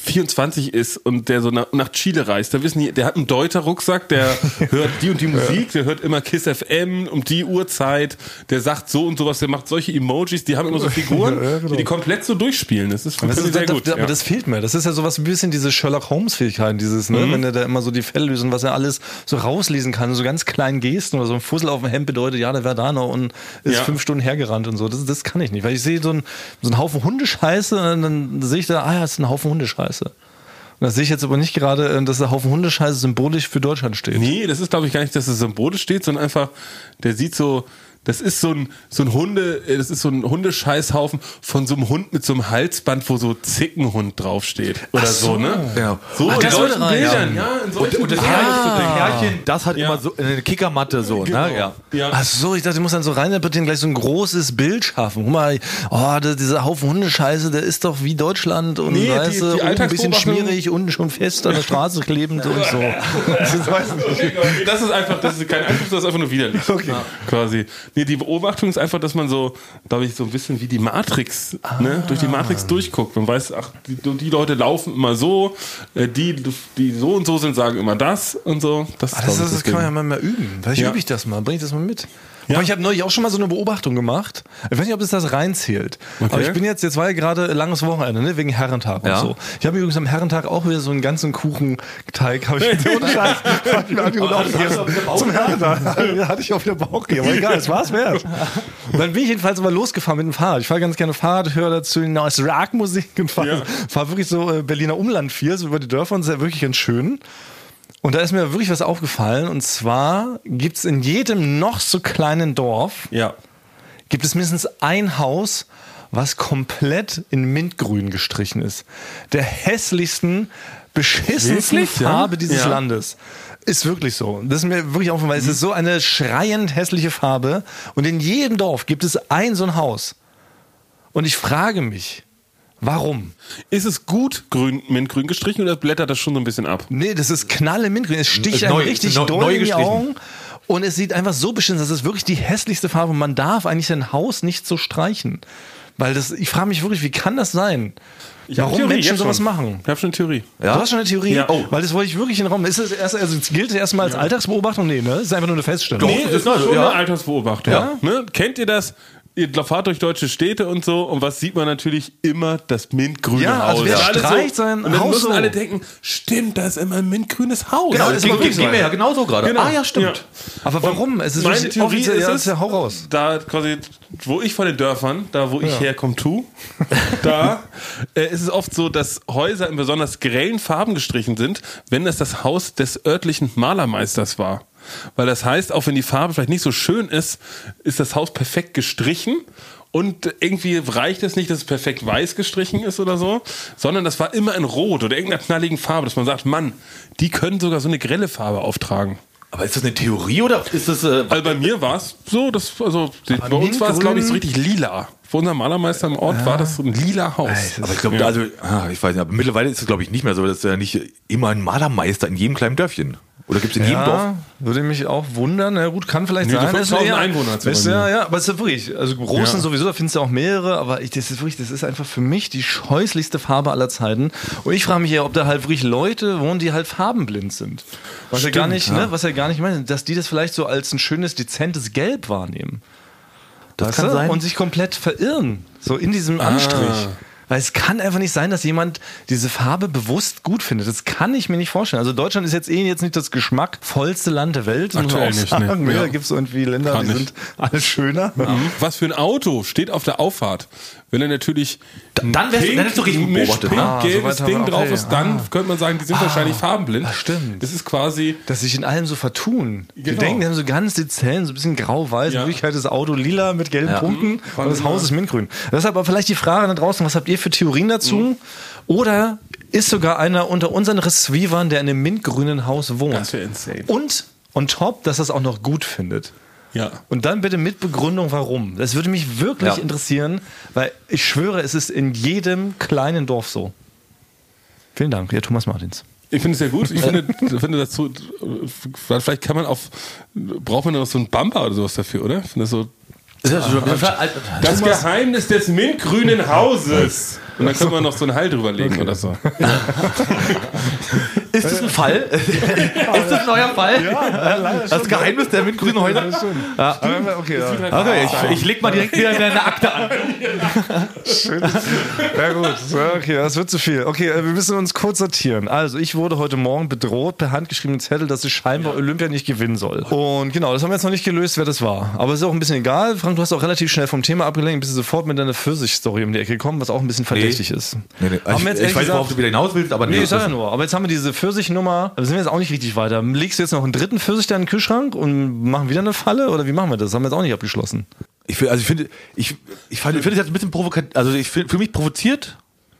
24 ist und der so nach, nach Chile reist, da wissen die, der hat einen Deuter-Rucksack, der hört die und die Musik, der hört immer Kiss FM um die Uhrzeit, der sagt so und sowas, der macht solche Emojis, die haben immer so Figuren, Ja, genau. die die komplett so durchspielen. Das ist, Das das ist, sehr das, gut. aber ja. das fehlt mir. Das ist ja sowas ein bisschen diese Sherlock Holmes-Fähigkeiten, dieses, ne, wenn er da immer so die Fälle löst und was er alles so rauslesen kann, so ganz kleinen Gesten oder so ein Fussel auf dem Hemd bedeutet, ja, der wäre da noch und ist Ja. fünf Stunden hergerannt und so. Das, das kann ich nicht, weil ich sehe so, ein, so einen Haufen Hundescheiße und dann sehe ich da, ah ja, das ist ein Haufen Hundescheiße. Und da sehe ich jetzt aber nicht gerade, äh, dass der Haufen Hundescheiße symbolisch für Deutschland steht. Nee, das ist glaube ich gar nicht, dass es symbolisch steht, sondern einfach, der sieht so, das ist so ein, so ein Hunde, äh, das ist so ein Hundescheißhaufen von so einem Hund mit so einem Halsband, wo so Zickenhund draufsteht. Oder so. ne? Ja. So Ach, in das solchen rein, Bildern, ja. ja. in Und, solchen und das Bildern. Herrchen, das hat Ja. immer so eine Kickermatte so, Genau. ne? Ja. Ja. Ach so, ich dachte, du musst dann so reininterpretieren, gleich so ein großes Bild schaffen. Guck mal, oh, der, dieser Haufen Hundescheiße, der ist doch wie Deutschland und Nee, die- weißt die du, ein bisschen schmierig, unten schon fest an der Straße klebend und so. Das ich. Das ist einfach, das ist kein Einfluss, das ist einfach nur widerlich. Ja, quasi. Nee, die Beobachtung ist einfach, dass man so, glaube ich, so ein bisschen wie die Matrix, ne, durch die Matrix durchguckt. Man weiß, ach, die, die Leute laufen immer so, äh, die, die so und so sind, sagen immer das und so. Das, ist, Ah, Das, ich, das, das kann man ja mal üben. Vielleicht Ja. übe ich das mal, bring ich das mal mit. Aber ich habe neulich auch schon mal so eine Beobachtung gemacht. Ich weiß nicht, ob das das reinzählt. Aber ich bin jetzt, jetzt war ja gerade langes Wochenende, ne, wegen Herrentag Ja. und so. Ich habe übrigens am Herrentag auch wieder so einen ganzen Kuchenteig, habe ich ohne Scheiß, hab ich mir gegessen. Zum Herrentag. Hatte ich auch wieder Bauch gegeben. Aber egal, es war's wert. Und dann bin ich jedenfalls mal losgefahren mit dem Fahrrad. Ich fahre ganz gerne Fahrrad, höre dazu hinaus Rockmusik und fahre Ja. fahr wirklich so äh, Berliner Umland 4, so über die Dörfer und ist ja wirklich ganz schön. Und da ist mir wirklich was aufgefallen. Und zwar gibt es in jedem noch so kleinen Dorf, Ja. gibt es mindestens ein Haus, was komplett in Mintgrün gestrichen ist. Der hässlichsten, beschissensten Wirklich, ja? Farbe dieses Ja. Landes. Ist wirklich so. Das ist mir wirklich aufgefallen. weil Es ist so eine schreiend hässliche Farbe. Und in jedem Dorf gibt es ein so ein Haus. Und ich frage mich, warum? Ist es gut grün, mintgrün gestrichen oder blättert das schon so ein bisschen ab? Nee, das ist knalle Mintgrün. Es sticht Neu- einem richtig neu- doll neu in die gestrichen. Augen. Und es sieht einfach so beschissen. Das ist wirklich die hässlichste Farbe. Und man darf eigentlich sein Haus nicht so streichen. Weil das, ich frage mich wirklich, wie kann das sein? Ich Warum Theorie, Menschen sowas schon. machen? Ich habe schon eine Theorie. Du hast schon eine Theorie? Ja. Oh. Weil das wollte ich wirklich in den Raum. Ist das erst, also es gilt das erstmal als Alltagsbeobachtung? Nee, ne? Das ist einfach nur eine Feststellung. Nee, das ist schon ja. eine Altersbeobachtung. Ja. Ne? Kennt ihr das? Ihr fahrt durch deutsche Städte und so und was sieht man natürlich immer das mintgrüne Ja, Haus. also wer Alle streicht sein und dann Haus müssen so? alle denken, stimmt, da ist immer ein mintgrünes Haus. Genau, Ja, das ist aber ging, ging so. mir ja genauso gerade. Genau. Ah ja, stimmt. Aber warum? Es ist Meine Theorie ist ja, es, ja, hau raus. da quasi, wo ich von den Dörfern, da wo ich herkomme, tu, da äh, ist es oft so, dass Häuser in besonders grellen Farben gestrichen sind, wenn das das Haus des örtlichen Malermeisters war. Weil das heißt, auch wenn die Farbe vielleicht nicht so schön ist, ist das Haus perfekt gestrichen. Und irgendwie reicht es nicht, dass es perfekt weiß gestrichen ist oder so, sondern das war immer in Rot oder irgendeiner knalligen Farbe, dass man sagt, Mann, die können sogar so eine grelle Farbe auftragen. Aber ist das eine Theorie oder ist das. Äh, Also bei mir war es so, dass, also bei uns war es, glaube ich, so richtig lila. Für unser Malermeister im Ort war das so ein lila Haus. aber ich glaube, also, ah, ich weiß nicht, aber mittlerweile ist es, glaube ich, nicht mehr so. Das ist ja nicht immer ein Malermeister in jedem kleinen Dörfchen. Oder gibt es in jedem Dorf? Ja, würde mich auch wundern. Na gut, kann vielleicht Nee, sein. so Ist 5000 ja- Einwohner ja ist ja, ja, aber es ist ja wirklich, also groß sind sowieso, da findest du auch mehrere, aber ich, das ist wirklich, das ist einfach für mich die scheußlichste Farbe aller Zeiten. Und ich frage mich ja, ob da halt wirklich Leute wohnen, die halt farbenblind sind. Was ja gar nicht, ne, was ja gar nicht meint, dass die das vielleicht so als ein schönes, dezentes Gelb wahrnehmen. Das Weißt kann du? sein. Und sich komplett verirren. So in diesem Anstrich. Weil es kann einfach nicht sein, dass jemand diese Farbe bewusst gut findet. Das kann ich mir nicht vorstellen. Also Deutschland ist jetzt eh jetzt nicht das geschmackvollste Land der Welt. Aktuell auch nicht, sagen. nee. Da Ja. gibt es irgendwie Länder, Kann die nicht. sind alle schöner. Was für ein Auto steht auf der Auffahrt, Wenn er natürlich dann wärst du- dann hättest du richtig beobachtet, ne? Ah, gelbes so weit haben Ding wir- drauf okay. ist, dann Ah. könnte man sagen, die sind wahrscheinlich farbenblind. stimmt. Das ist quasi Dass sich in allem so vertun. Die Genau. denken, die haben so ganz dezent, so ein bisschen grau-weiß. Ja. In Wirklichkeit ist das Auto lila mit gelben Ja. Punkten Voll und das. Haus ist mintgrün. Deshalb aber vielleicht die Frage da draußen, was habt ihr für Theorien dazu? Oder ist sogar einer unter unseren Receivern, der in einem mintgrünen Haus wohnt? Das wäre insane. Und on top, dass er es auch noch gut findet. Ja. Und dann bitte mit Begründung, warum. Das würde mich wirklich Ja. interessieren, weil ich schwöre, es ist in jedem kleinen Dorf so. Vielen Dank, ja, Thomas Martins. Ich finde es sehr gut. Ich finde, finde dazu, vielleicht kann man auf, braucht man noch so einen Bumper oder sowas dafür, oder? Ich finde so, das Geheimnis des mintgrünen Hauses. Und dann können wir noch so einen Hall drüber legen oder so. Ist das ein Fall? ist das ein neuer Fall? das Geheimnis der mintgrünen Häuser? Ja. Okay, ja. Okay, ich, ich leg mal direkt wieder in eine Akte an. Ja gut, okay, das wird zu viel. Okay, äh, wir müssen uns kurz sortieren. Also, ich wurde heute Morgen bedroht per handgeschriebenen Zettel, dass ich scheinbar Olympia nicht gewinnen soll. Und genau, das haben wir jetzt noch nicht gelöst, wer das war. Aber es ist auch ein bisschen egal. Frank, du hast auch relativ schnell vom Thema abgelenkt, bist du sofort mit deiner Pfirsich-Story um die Ecke gekommen, was auch ein bisschen verdächtig ist. Nee, nee. Ich, ich weiß, worauf du wieder hinaus willst, aber Nee, nee, ich sag ja nur. Aber jetzt haben wir diese Pfirsich-Nummer. Da sind wir jetzt auch nicht richtig weiter. Legst du jetzt noch einen dritten Pfirsich da in den Kühlschrank und machen wieder eine Falle? Oder wie machen wir das? Haben wir jetzt auch nicht abgeschlossen. Ich, find- also ich finde, ich, ich ich finde es jetzt ein bisschen provokativ, also ich finde, für mich provoziert,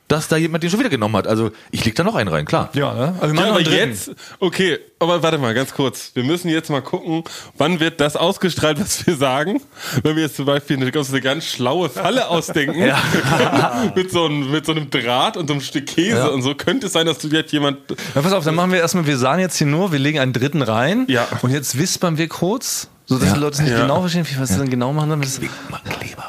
dass da jemand den schon wieder genommen hat. Also ich leg da noch einen rein, klar. Ja, ne? Also wir machen Ja, aber dritten. jetzt, okay, aber warte mal, ganz kurz. Wir müssen jetzt mal gucken, wann wird das ausgestrahlt, was wir sagen. Wenn wir jetzt zum Beispiel eine, eine ganz schlaue Falle ausdenken, mit, so einem, mit so einem Draht und so einem Stück Käse Ja. und so, könnte es sein, dass du jetzt jemand, Na, pass auf, dann machen wir erstmal, wir sagen jetzt hier nur, wir legen einen dritten rein. Ja. Und jetzt wispern wir kurz, sodass die Leute es nicht Ja. genau verstehen, wie was sie dann genau machen. Damit es- Mal Kleber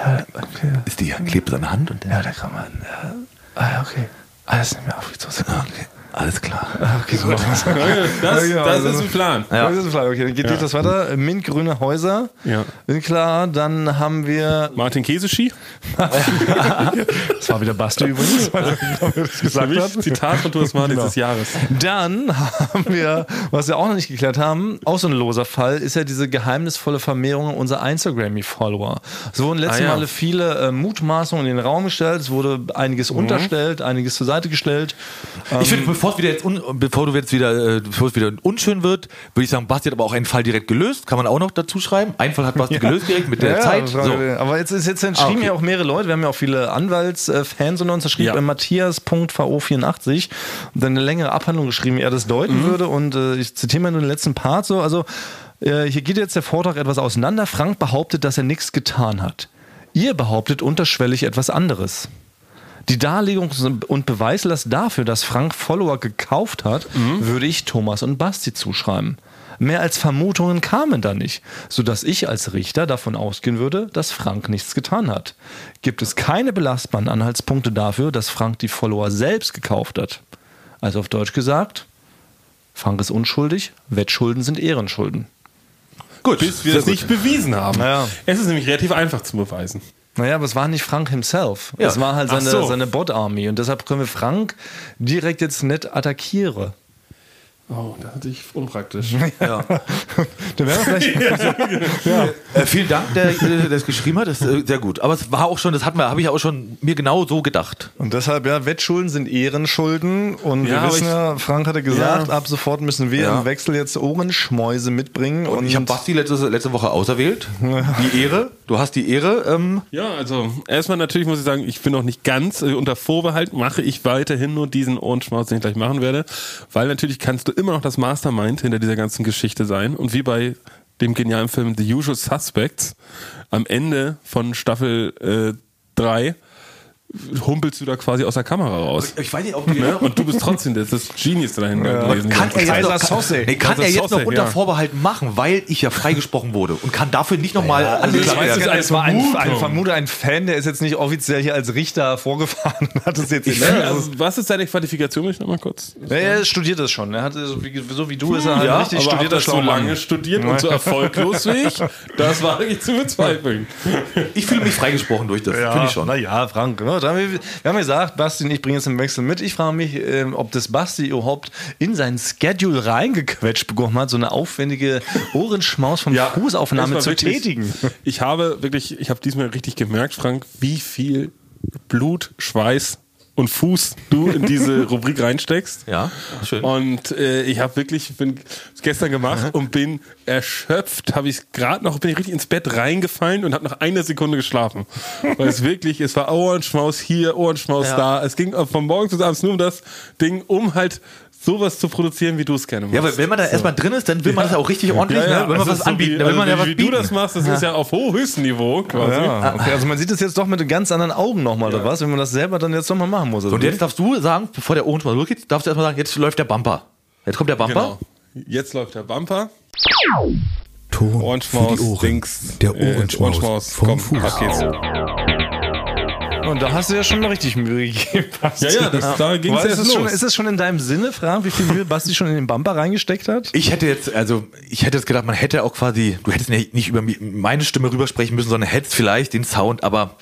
ranmachen. Ist die klebt an der Hand und ja, da kann man. Ja. Ah, ja, okay. Alles nicht mehr aufgezogen. Okay. Alles klar. Okay, gut. das, Ja, das also- ist ein Plan. Ja. Das ist klar. Okay, dann geht das weiter. Mintgrüne Häuser. Ja. Bin klar. Dann haben wir. Martin Käseschi, Das war wieder Basti übrigens, weil er das gesagt hat. Zitat von Thomas Martin Genau. des Jahres. Dann haben wir, was wir auch noch nicht geklärt haben, auch so ein loser Fall, ist ja diese geheimnisvolle Vermehrung unserer Instagram-Follower. Es wurden letzte Ah, ja. Male viele äh, Mutmaßungen in den Raum gestellt, es wurde einiges unterstellt, einiges zur Seite gestellt. Ich finde, bevor es wieder jetzt un, bevor du jetzt wieder, äh, bevor es wieder unschön wird, würde ich sagen, Basti hat aber auch einen Fall direkt gelöst. Kann man auch noch dazu schreiben. Ein Fall hat Basti gelöst direkt mit der Ja, Zeit. So. Aber jetzt ist jetzt schrieben Ah, okay. ja auch mehrere Leute. Wir haben ja auch viele Anwaltsfans unter uns. Da schrieb Ja. äh, Matthias.vo84 und dann eine längere Abhandlung geschrieben, wie er das deuten Mhm. würde. Und äh, ich zitiere mal nur den letzten Part so. Also äh, hier geht jetzt der Vortrag etwas auseinander. Frank behauptet, dass er nichts getan hat. Ihr behauptet unterschwellig etwas anderes. Die Darlegung und Beweislast dafür, dass Frank Follower gekauft hat, würde ich Thomas und Basti zuschreiben. Mehr als Vermutungen kamen da nicht, sodass ich als Richter davon ausgehen würde, dass Frank nichts getan hat. Gibt es keine belastbaren Anhaltspunkte dafür, dass Frank die Follower selbst gekauft hat. Also auf Deutsch gesagt, Frank ist unschuldig, Wettschulden sind Ehrenschulden. Gut, bis wir das nicht bewiesen haben. Ja. Es ist nämlich relativ einfach zu beweisen. Naja, aber es war nicht Frank himself. Ja. Es war halt seine, so. seine Bot-Army. Und deshalb können wir Frank direkt jetzt nicht attackieren. Oh, das ist natürlich unpraktisch. Ja. Dann wäre vielleicht. Äh, vielen Dank, der, der das geschrieben hat. Das ist äh, sehr gut. Aber es war auch schon, das hatten wir, habe ich auch schon mir genau so gedacht. Und deshalb, ja, Wettschulden sind Ehrenschulden. Und Ja, wir wissen ich- ja, Frank hatte gesagt, Ja. ab sofort müssen wir Ja. im Wechsel jetzt Ohrenschmäuse mitbringen. Und, Und ich habe Basti letzte, letzte Woche auserwählt. Die Ehre. Du hast die Ehre. Ähm, Ja, also erstmal natürlich muss ich sagen, ich bin noch nicht ganz äh, unter Vorbehalt, mache ich weiterhin nur diesen Ohrenschmaus, den ich gleich machen werde, weil natürlich kannst du immer noch das Mastermind hinter dieser ganzen Geschichte sein. Und wie bei dem genialen Film The Usual Suspects am Ende von Staffel 3 humpelst du da quasi aus der Kamera raus. ich weiß nicht, ob du Ne? Und du bist trotzdem das, das Genius dahinter gewesen. kann er jetzt noch, Sosse. nee, kann er jetzt noch unter ja. Vorbehalten machen, weil ich ja freigesprochen wurde und kann dafür nicht nochmal ja, Also ich Das weiß, ist es war ein, Vermutung. ein Vermuter, ein Fan, der ist jetzt nicht offiziell hier als Richter vorgefahren und hat es jetzt Ich nicht. finde, also, was ist deine Qualifikation, will ich nochmal kurz? Ja, er studiert das schon. Er hat so wie, so wie du ist er halt ja, richtig aber ob studierter das so lange studiert und so erfolglos wie ich, das war eigentlich zu bezweifeln. Ich fühle mich freigesprochen durch das. Ja, Finde ich schon. Naja, Frank, ne? Noch dran. Wir, wir haben gesagt, Basti und ich bringen jetzt einen Wechsel mit. Ich frage mich, ähm, ob das Basti überhaupt in sein Schedule reingequetscht bekommen hat, so eine aufwendige Ohrenschmaus vom Fußaufnahme Das zu wirklich- tätigen. Ich habe wirklich, ich habe diesmal richtig gemerkt, Frank, wie viel Blut, Schweiß und Fuß du in diese Rubrik reinsteckst. Ja, schön. Und äh, ich habe wirklich, bin gestern gemacht und bin erschöpft, habe ich gerade noch, bin ich richtig ins Bett reingefallen und habe nach einer Sekunde geschlafen. Weil es wirklich, es war Ohrenschmaus hier, Ohrenschmaus Ja. da. Es ging von morgens bis abends nur um das Ding, um halt sowas zu produzieren, wie du es gerne machst. Ja, aber wenn man da erstmal drin ist, dann will man das auch richtig ordentlich, ne? Will man also was so anbieten, Wie, dann will man also ja was wie, wie bieten. du das machst, das ist ja auf höchstem Niveau quasi. Ja, okay, also man sieht es jetzt doch mit ganz anderen Augen nochmal, oder was? Wenn man das selber dann jetzt nochmal machen muss. Also Und jetzt darfst du sagen, bevor der Ohrenschmaus losgeht, darfst du erstmal sagen, jetzt läuft der Bumper. Jetzt kommt der Bumper. Genau. Jetzt läuft der Bumper. Ton Ohrenschmaus, für die Ohren. Dings. Der äh, Ohrenschmaus Ohrenschmaus. vom Fuß. ab geht's. Und da hast du ja schon mal richtig Mühe gegeben. Basti. Ja, ja, das- da ging's Aber ist erst es schon, los. Ist es schon in deinem Sinne, Frank, wie viel Mühe Basti schon in den Bumper reingesteckt hat? Ich hätte jetzt, also ich hätte jetzt gedacht, man hätte auch quasi, du hättest nicht nicht über meine Stimme rübersprechen müssen, sondern hättest vielleicht den Sound, aber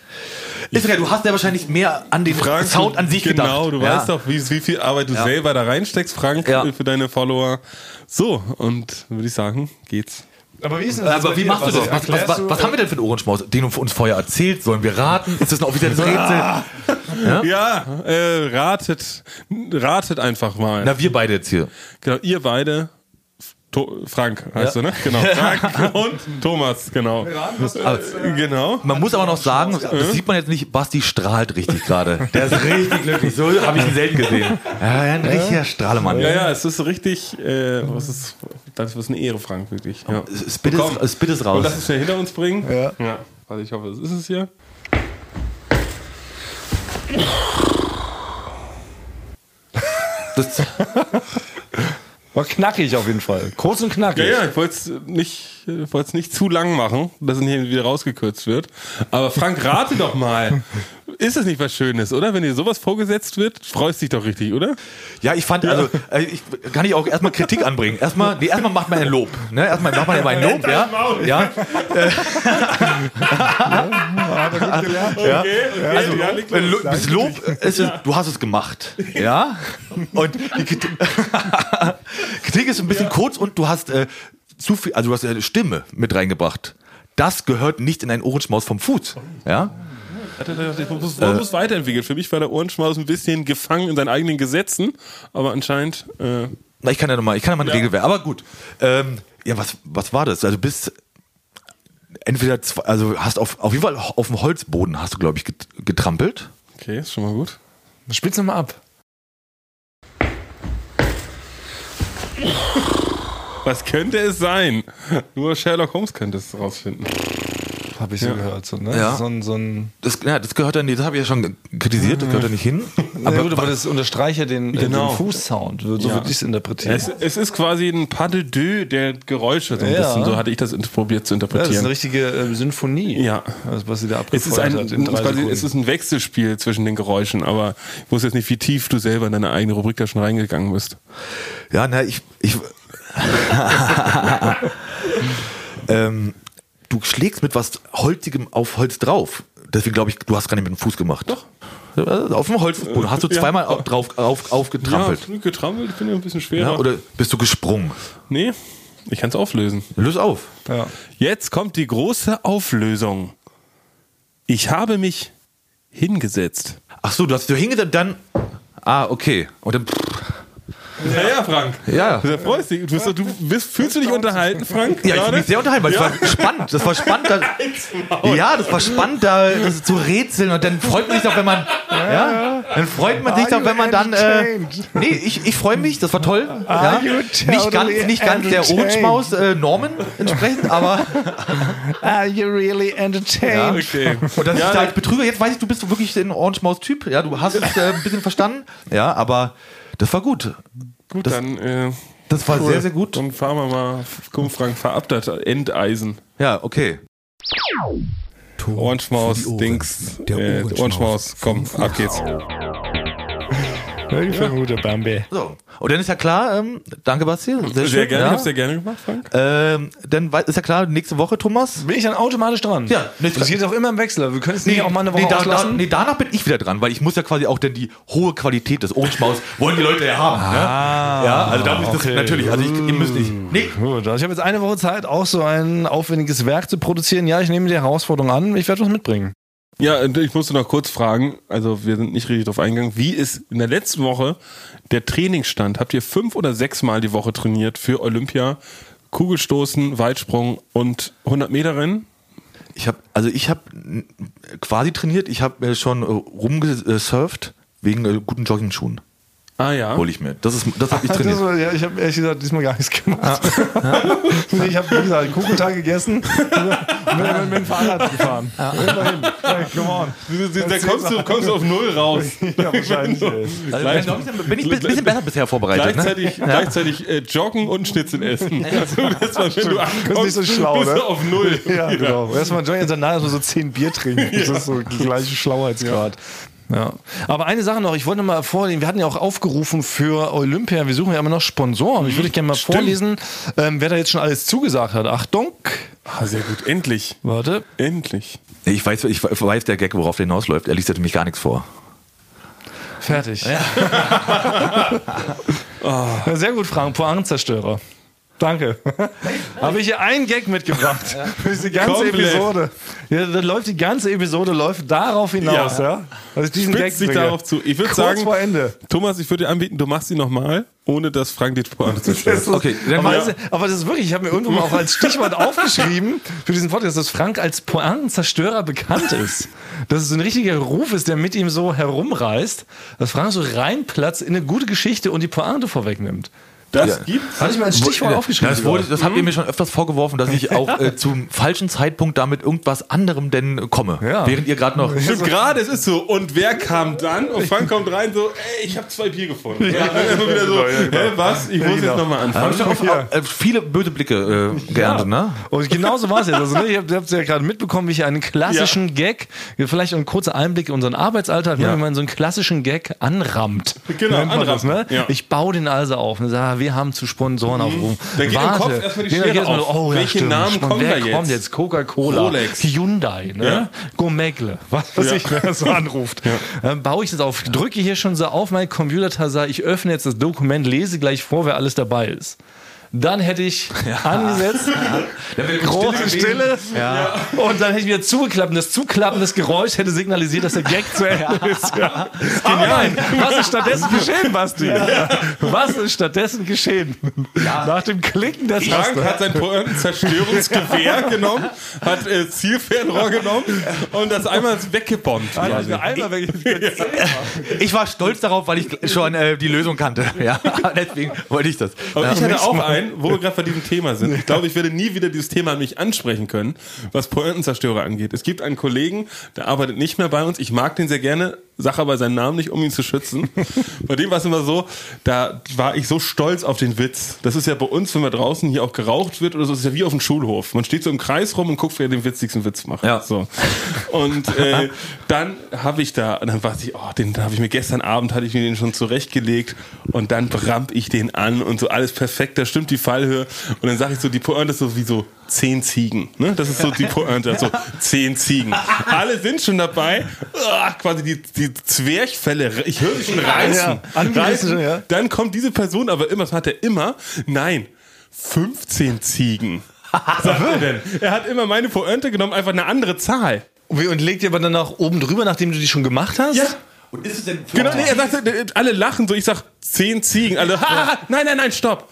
ist okay, du hast ja wahrscheinlich mehr an den Frank, Sound an sich genau, gedacht. du ja. weißt doch, wie, wie viel Arbeit du Ja. selber da reinsteckst, Frank, Ja. für deine Follower. So, und würde ich sagen, geht's. Aber wie ist denn Aber wie machst du das? Was, was, was, was haben wir denn für einen Ohrenschmaus, den du uns vorher erzählt? Sollen wir raten? Ist das ein offizielles Rätsel? Ja, äh, ratet, ratet einfach mal. Na, wir beide jetzt hier. Genau, ihr beide. To Frank heißt Ja. du, ne? Genau. Frank und Thomas, genau. Aber, Genau. man muss aber noch sagen, das sieht man jetzt nicht, Basti strahlt richtig gerade. Der ist richtig glücklich. So habe ich ihn selten gesehen. Ja, ein richtiger Strahlemann. Ja, ja, es ist richtig, äh, was ist, das ist eine Ehre, Frank, wirklich. Ja. Spit Komm. ist, spit ist Und raus. lass es schnell hinter uns bringen. Ja. ja. Also ich hoffe, das ist es hier. Das, War knackig auf jeden Fall. Kurz und knackig. Ja, ja, ich wollte es nicht, ich wollte es nicht zu lang machen, dass es hier wieder rausgekürzt wird. Aber Frank, rate doch mal. Ist es nicht was Schönes, oder? Wenn dir sowas vorgesetzt wird, freust dich doch richtig, oder? ja, ich fand, also, äh, ich, kann ich auch erstmal Kritik anbringen. Erstmal, nee, erstmal macht man ein Lob. Ne? Erstmal macht man immer ein Lob, ja. Ja. ja. Also, das Lob ist, du hast es gemacht. Ja. Und die Kritik, Kritik ist ein bisschen kurz und du hast äh, zu viel, also du hast äh, Stimme mit reingebracht. Das gehört nicht in einen Ohrenschmaus vom Fuß. Ja. Ich muss, man muss weiterentwickeln. Für mich war der Ohrenschmaus ein bisschen gefangen in seinen eigenen Gesetzen, aber anscheinend. Äh, Na, ich kann ja nochmal, ich kann ja mal ein Ja. Regelwerk. Aber gut. Ähm, ja, was, was war das? Also du bist entweder, zwei, also hast auf, auf jeden Fall auf dem Holzboden hast du, glaube ich, get- getrampelt. okay, ist schon mal gut. Spiel's nochmal ab. Was könnte es sein? Nur Sherlock Holmes könnte es rausfinden. Habe ich so gehört. So, ne? Ja. so, ein, so ein Das, ja, das gehört dann, das habe ich ja schon kritisiert, das gehört da nicht hin. aber, gut, aber das unterstreicht ja den, äh, Genau. den Fußsound. So Ja. würde ich es interpretieren. Es, es ist quasi ein Pas de deux der Geräusche, so ein Ja. bisschen. So hatte ich das probiert zu ja, das ist interpretieren. eine richtige äh, Symphonie. Ja. Was sie da Es ist, abgefeuert ein, hat in drei quasi, es ist ein Wechselspiel zwischen den Geräuschen, aber ich wusste jetzt nicht, wie tief du selber in deine eigene Rubrik da schon reingegangen bist. Ja, na, ich. ich ähm, du schlägst mit was Holzigem auf Holz drauf. Deswegen glaube ich, du hast gar nicht mit dem Fuß gemacht. Doch. Auf dem Holzboden hast du Ja. zweimal au- drauf auf, aufgetrampelt. Ja, getrampelt, ich bin ja ein bisschen Ja, schwerer. oder bist du gesprungen? nee, ich kann es auflösen. Löse auf. ja. Jetzt kommt die große Auflösung. Ich habe mich hingesetzt. Ach so, du hast du hingesetzt, dann. Ah, okay. Und dann. Ja, ja, Frank. Ja. Du freust dich. Du, bist, du bist, fühlst du dich unterhalten, Frank? Ja, ich bin mich sehr unterhalten, weil Ja. das war spannend. Das war spannend. Da, ja, das war spannend, da zu rätseln und dann freut man sich doch, wenn man, ja, dann freut man sich doch, wenn man dann, äh, nee, ich, ich freue mich, das war toll. Ja. you Nicht ganz, nicht ganz der? Ohrenschmaus äh, Norman entsprechend, aber Are you really entertained? ja. Okay. Und das Ja, ist halt Betrüger. Jetzt weiß ich, du bist wirklich ein Ohrenschmaus-Typ. Ja, du hast es äh, ein bisschen verstanden. Ja, aber das war gut. Gut, Das- dann, äh, Das war sehr, sehr gut. dann fahren wir mal. Komm, Frank, verab das Endeisen. Ja, okay. Die Ohren. Dings. Der äh, Ohrenschmaus Ohrenschmaus. Komm, ab geht's. Gut, der Bambi. So. Und dann ist ja klar, ähm, danke Basti. Sehr, Sehr schön, gerne, ja. ich hab's sehr gerne gemacht, Frank. Ähm, dann ist ja klar, nächste Woche, Thomas. Bin ich dann automatisch dran? Ja, Das geht auch immer im Wechsel. Wir können es nicht auch mal eine Woche nee, da, da, nee, danach bin ich wieder dran, weil ich muss ja quasi auch dann die hohe Qualität des Ohrenschmaus wollen die Leute ja haben. Ah, ne? Ja, also da muss okay. das natürlich, also ich, ihr müsst nicht. Nee, Gut, also ich habe jetzt eine Woche Zeit, auch so ein aufwendiges Werk zu produzieren. Ja, ich nehme die Herausforderung an. Ich werde was mitbringen. Ja, und ich musste noch kurz fragen, also wir sind nicht richtig drauf eingegangen, wie ist in der letzten Woche der Trainingsstand? Habt ihr fünf oder sechs Mal die Woche trainiert für Olympia? Kugelstoßen, Weitsprung und 100 Meter Rennen? ich habe also ich habe quasi trainiert, ich habe äh, schon äh, rumgesurft wegen äh, guten Jogging-Schuhen. Ah ja. Hol ich mir. Das ist das habe ich Das trainiert. war, ja, ich habe ehrlich gesagt diesmal gar nichts gemacht. Nee, ich habe, wie gesagt, einen Kuchenteig gegessen und bin mit, mit dem Fahrrad gefahren. Immerhin. Hey, come on. Da kommst du, kommst du auf Null raus. Ja, wahrscheinlich. Also, bin, bin ich ein bisschen besser bisher vorbereitet. Ne? Gleichzeitig, gleichzeitig äh, joggen und Schnitzel essen. Also, das war, wenn du ankommst, nicht so schlau, bist ne? du auf Null. Ja, genau. Erstmal Johnny und danach erstmal so zehn Bier trinken. Das ist so der gleiche Schlauheitsgrad. Ja. Aber eine Sache noch, ich wollte mal vorlesen, wir hatten ja auch aufgerufen für Olympia, wir suchen ja immer noch Sponsoren. Ich würde gerne mal vorlesen, ähm, wer da jetzt schon alles zugesagt hat. Achtung. Ah, sehr gut. Endlich. Warte. Endlich. Ich weiß, ich weiß der Gag, worauf der hinausläuft. Er liest nämlich gar nichts vor. Fertig. Ja. Sehr gut, Frank, Pointenzerstörer. Danke. Habe ich hier einen Gag mitgebracht für diese ganze Komplett. Episode. Ja, dann läuft die ganze Episode läuft darauf hinaus, ja. Ja. Ich diesen Gag Spitzt sich bringe. darauf zu. Ich würde sagen, vor Ende. Thomas, ich würde dir anbieten, du machst sie nochmal, ohne dass Frank die Pointe zerstört. Okay, Aber, mal, das, aber das ist wirklich, ich habe mir irgendwo mal auch als Stichwort aufgeschrieben für diesen Podcast, dass Frank als Pointenzerstörer bekannt ist. Dass es so ein richtiger Ruf ist, der mit ihm so herumreist, dass Frank so reinplatzt in eine gute Geschichte und die Pointe vorwegnimmt. Das gibt's. Hatte ich mir als Stichwort aufgeschrieben. das, wurde, das habt ihr mir schon öfters vorgeworfen, dass ich auch äh, zum falschen Zeitpunkt damit irgendwas anderem denn komme. Ja. Während ihr gerade noch. Stimmt, gerade, es ist so. Und wer kam dann? Und Frank kommt rein so, ey, ich habe zwei Bier gefunden. Ja, dann immer wieder so, hä, was? Ich muss genau. jetzt nochmal Da hab ich anfangen. auch, äh, viele böse Blicke äh, geerntet, ne? Und genauso war es jetzt. Also, ne, ihr habt es ja gerade mitbekommen, wie ich einen klassischen Gag, vielleicht ein kurzer Einblick in unseren Arbeitsalltag, Ja. wie man so einen klassischen Gag anrammt. Genau, man das, ne? ja. Ich baue den also auf und sage, wir haben zu Sponsoren aufgerufen. Da geht im Kopf erstmal die Ja, Schere geht auf. Oh, ja, Welche stimmt. Namen kommen wer da kommt jetzt? Coca-Cola. Hyundai, ne? Ja. Gomegle, was weiß Ja. ich, wer so anruft. Dann baue ich das auf, drücke hier schon so auf mein Computer, sage ich öffne jetzt das Dokument, lese gleich vor, wer alles dabei ist. Dann hätte ich angesetzt, große Stille, und dann hätte ich wieder zugeklappt. Und das Zuklappen des Geräuschs hätte signalisiert, dass der Gag zu Ende ist. Ja. Aber nein, was ist stattdessen geschehen, Basti? Was ist stattdessen geschehen? Nach dem Klicken der Frank Taste. hat sein Zerstörungsgewehr genommen, hat äh, Zielfernrohr genommen und das einmal weggebombt. Mir einmal weg- Ich war stolz darauf, weil ich schon äh, die Lösung kannte. Ja, deswegen wollte ich das. Aber ja. ich hatte auch einen, wo wir gerade bei diesem Thema sind. Ich glaube, ich werde nie wieder dieses Thema an mich ansprechen können, was Pointenzerstörer angeht. Es gibt einen Kollegen, der arbeitet nicht mehr bei uns. Ich mag den sehr gerne, sage aber seinen Namen nicht, um ihn zu schützen. bei dem war es immer so, da war ich so stolz auf den Witz. Das ist ja bei uns, wenn man draußen hier auch geraucht wird oder so, ist ja wie auf dem Schulhof. Man steht so im Kreis rum und guckt, wer den witzigsten Witz macht. Ja. So. Und äh, dann habe ich da, dann weiß ich, oh, den habe ich mir gestern Abend, hatte ich mir den schon zurechtgelegt und dann bramp ich den an und so alles perfekt, da stimmt die Fallhöhe und dann sage ich so, die Pointe ist so wie so zehn Ziegen, ne? Das ist so die Pointe, so zehn Ziegen. Alle sind schon dabei, ah, quasi die, die Zwerchfälle, ich höre sie schon reißen. Ja, angerissen reißen. schon, ja. Dann kommt diese Person aber immer, das hat er immer, nein, 15 Ziegen. Sagt er denn? Er hat immer meine Pointe genommen, einfach eine andere Zahl. Und legt ihr aber dann auch oben drüber, nachdem du die schon gemacht hast? Ja. Und ist es denn Genau, nee, er sagt, äh, alle lachen so, ich sag 10 Ziegen, alle, ha, ha, nein, nein, nein, stopp.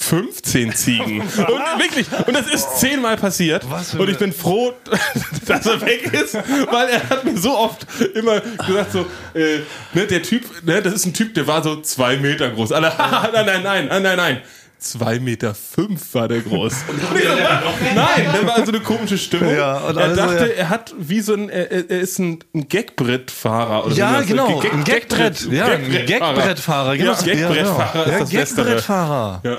15 Ziegen. Und wirklich, und das ist zehnmal passiert. Und ich bin froh, dass er weg ist, weil er hat mir so oft immer gesagt, so, äh, ne, der Typ, ne, das ist ein Typ, der war so zwei Meter groß. Alle, ha, nein, nein, nein, nein, nein, nein. Zwei Meter fünf war der groß. Ich so, Nein, der war so eine komische Stimmung. Ja, und er dachte, ja. er hat wie so ein, er, er ist ein, ein Gagbrett-Fahrer. oder Ja, so. genau. Gag- Ein Gagbrett. Ja, ein Gagbrettfahrer. Ja, Gagbrettfahrer Ja, ist das Bessere. Gagbrettfahrer. Ja. Ja.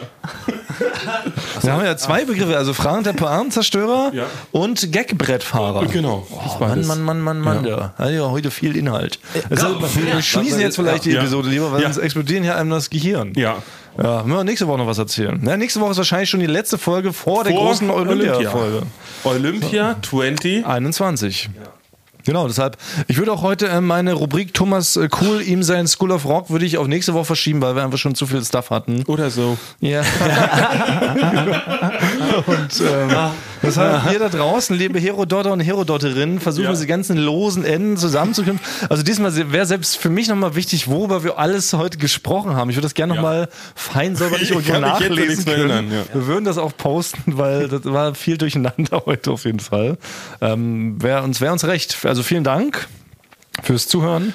Wir haben ja zwei Begriffe, also Frank der Pointenzerstörer Ja. und Gagbrettfahrer. Genau. Oh, Mann, Mann, Mann, Mann, Mann, ja. ja. ja heute viel Inhalt. Also, wir schließen jetzt vielleicht die Ja. Episode lieber, weil Ja. sonst explodieren hier einem das Gehirn. Ja. Ja, müssen wir nächste Woche noch was erzählen. Na, nächste Woche ist wahrscheinlich schon die letzte Folge vor, der Vor großen Olympia-Folge. Olympia 20. 21. Genau, deshalb, ich würde auch heute äh, meine Rubrik Thomas äh, Cool, ihm sein School of Rock, würde ich auf nächste Woche verschieben, weil wir einfach schon zu viel Stuff hatten. Oder so. Ja. und ähm, deshalb ihr da draußen, liebe Herodotter und Herodoterinnen, versuchen Ja. diese ganzen losen Enden zusammenzuknüpfen. Also diesmal wäre selbst für mich nochmal wichtig, worüber wir alles heute gesprochen haben. Ich würde das gerne nochmal fein säuberlich Ich irgendwo nachlesen können. erinnern, ja. Wir würden das auch posten, weil das war viel durcheinander heute auf jeden Fall. Ähm, wär uns, wär uns recht. Also vielen Dank fürs Zuhören.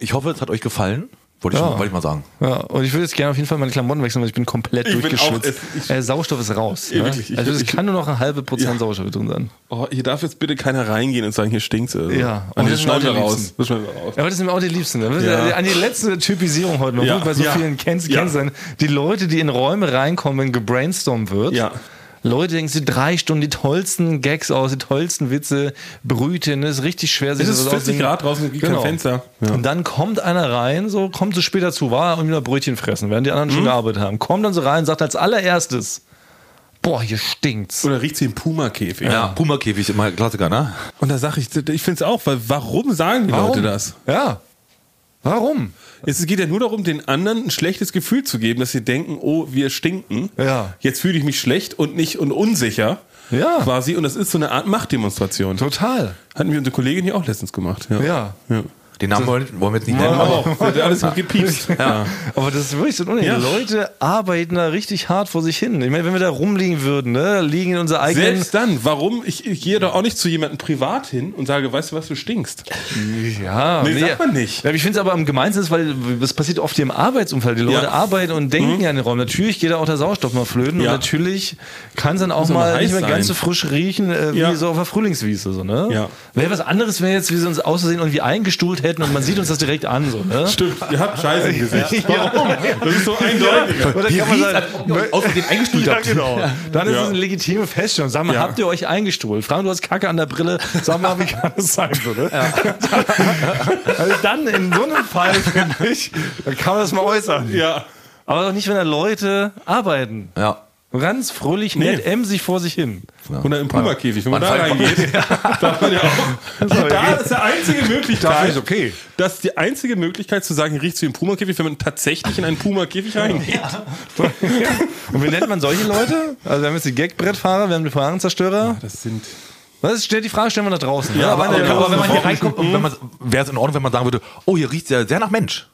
Ich hoffe, es hat euch gefallen. Wollte ich, Ja. wollte ich mal sagen. Ja, und ich würde jetzt gerne auf jeden Fall meine Klamotten wechseln, weil ich bin komplett Ich bin durchgeschwitzt. auch- es- ich- äh, Sauerstoff ist raus. Ja, ne? wirklich, ich- also es ich- kann nur noch ein halbe Prozent Ja. Sauerstoff drin sein. Oh, hier darf jetzt bitte keiner reingehen und sagen, hier stinkt's. Also. Ja. Und Und das auch schneiden wir raus. Das schneiden wir raus. Ja, aber das sind auch die Liebsten. Ne? Ja. An die letzte Typisierung heute noch, Ja. gut, bei so Ja. vielen kennst, Ja. kennst du, die Leute, die in Räume reinkommen, wenn gebrainstormt wird. Ja. Leute denken sich drei Stunden die tollsten Gags aus, die tollsten Witze, brüten, das ist richtig schwer. sich Es ist das 40 auszudenken. Grad draußen, gibt kein Fenster. Ja. Und dann kommt einer rein, so kommt so später zu, war und wieder Brötchen fressen, während die anderen Mhm. schon gearbeitet haben. Kommt dann so rein und sagt als allererstes, boah, hier stinkt's. Oder riecht sie im Puma-Käfig. Ja, Puma-Käfig, immer Klassiker, ne? Und da sage ich, ich finde es auch, weil warum sagen die Warum? Leute das? Ja. Warum? Es geht ja nur darum, den anderen ein schlechtes Gefühl zu geben, dass sie denken, oh, wir stinken. Ja. Jetzt fühle ich mich schlecht und nicht und unsicher. Ja. Quasi. Und das ist so eine Art Machtdemonstration. Total. Hatten wir unsere Kollegin hier auch letztens gemacht. Ja. Ja. ja. Den Namen wollen, wollen wir jetzt nicht nennen. aber auch. Wird alles mit gepiepst. Ja. Aber das ist wirklich so unangenehm. Ja. Leute arbeiten da richtig hart vor sich hin. Ich meine, wenn wir da rumliegen würden, ne, liegen in unserer eigenen. Selbst dann, warum? Ich, ich gehe doch auch nicht zu jemandem privat hin und sage, weißt du was, du stinkst. Ja, Nee, sagt man nicht. Ja, ich finde es aber am gemeinsten weil das passiert oft hier im Arbeitsumfeld. Die Leute Ja. arbeiten und denken ja an den Raum. Natürlich geht da auch der Sauerstoff mal flöten Ja. und natürlich kann es dann auch mal mal nicht mehr ganz so sein. frisch riechen äh, wie Ja. so auf der Frühlingswiese. So, ne? Ja. Wäre was anderes, wenn jetzt wir uns auszusehen und wie eingestuhlt hätten und man sieht uns das direkt an. So, ne? Stimmt, ihr habt Scheiße im Gesicht. Warum? Das ist so eindeutig. Oder kann man sagen, Außerdem eingestuhlt ja, habt. genau. Dann ist Ja. es eine legitime Feststellung. Sag mal, Ja. habt ihr euch eingestuhlt? Frank, du hast Kacke an der Brille. Sag mal, wie kann das sein? So, ne? also dann in so einem Fall, finde ich, dann kann man das mal äußern. Ja. Aber doch nicht, wenn da Leute arbeiten. Ja. Ganz fröhlich, nett, emsig vor sich hin. Oder im Puma-Käfig, wenn man, Man da reingeht, darf man ja auch. da ist die einzige Möglichkeit. okay. Das ist die einzige Möglichkeit zu sagen, riecht zu im Puma-Käfig, wenn man tatsächlich in einen Puma-Käfig reingeht. Und wie nennt man solche Leute? Also wir haben jetzt die Gagbrettfahrer, wir haben die Fragenzerstörer. Das sind. Was ist, stellt die Frage stellen wir da draußen. Ja, aber, Aber, aber, aber wenn man hier reinkommt, und wenn man, wäre es in Ordnung, wenn man sagen würde, oh, hier riecht ja sehr nach Mensch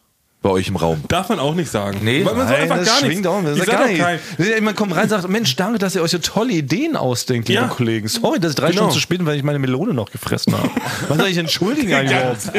bei euch im Raum. Darf man auch nicht sagen. Nee. Weil man Nein, einfach das gar nichts. auch. Das gar kein, nicht. Man kommt rein und sagt, Mensch, danke, dass ihr euch so tolle Ideen ausdenkt, liebe Ja. Kollegen. Sorry, dass ich drei Genau. Stunden zu spät bin, weil ich meine Melone noch gefressen habe. Was soll ich entschuldigen eigentlich überhaupt?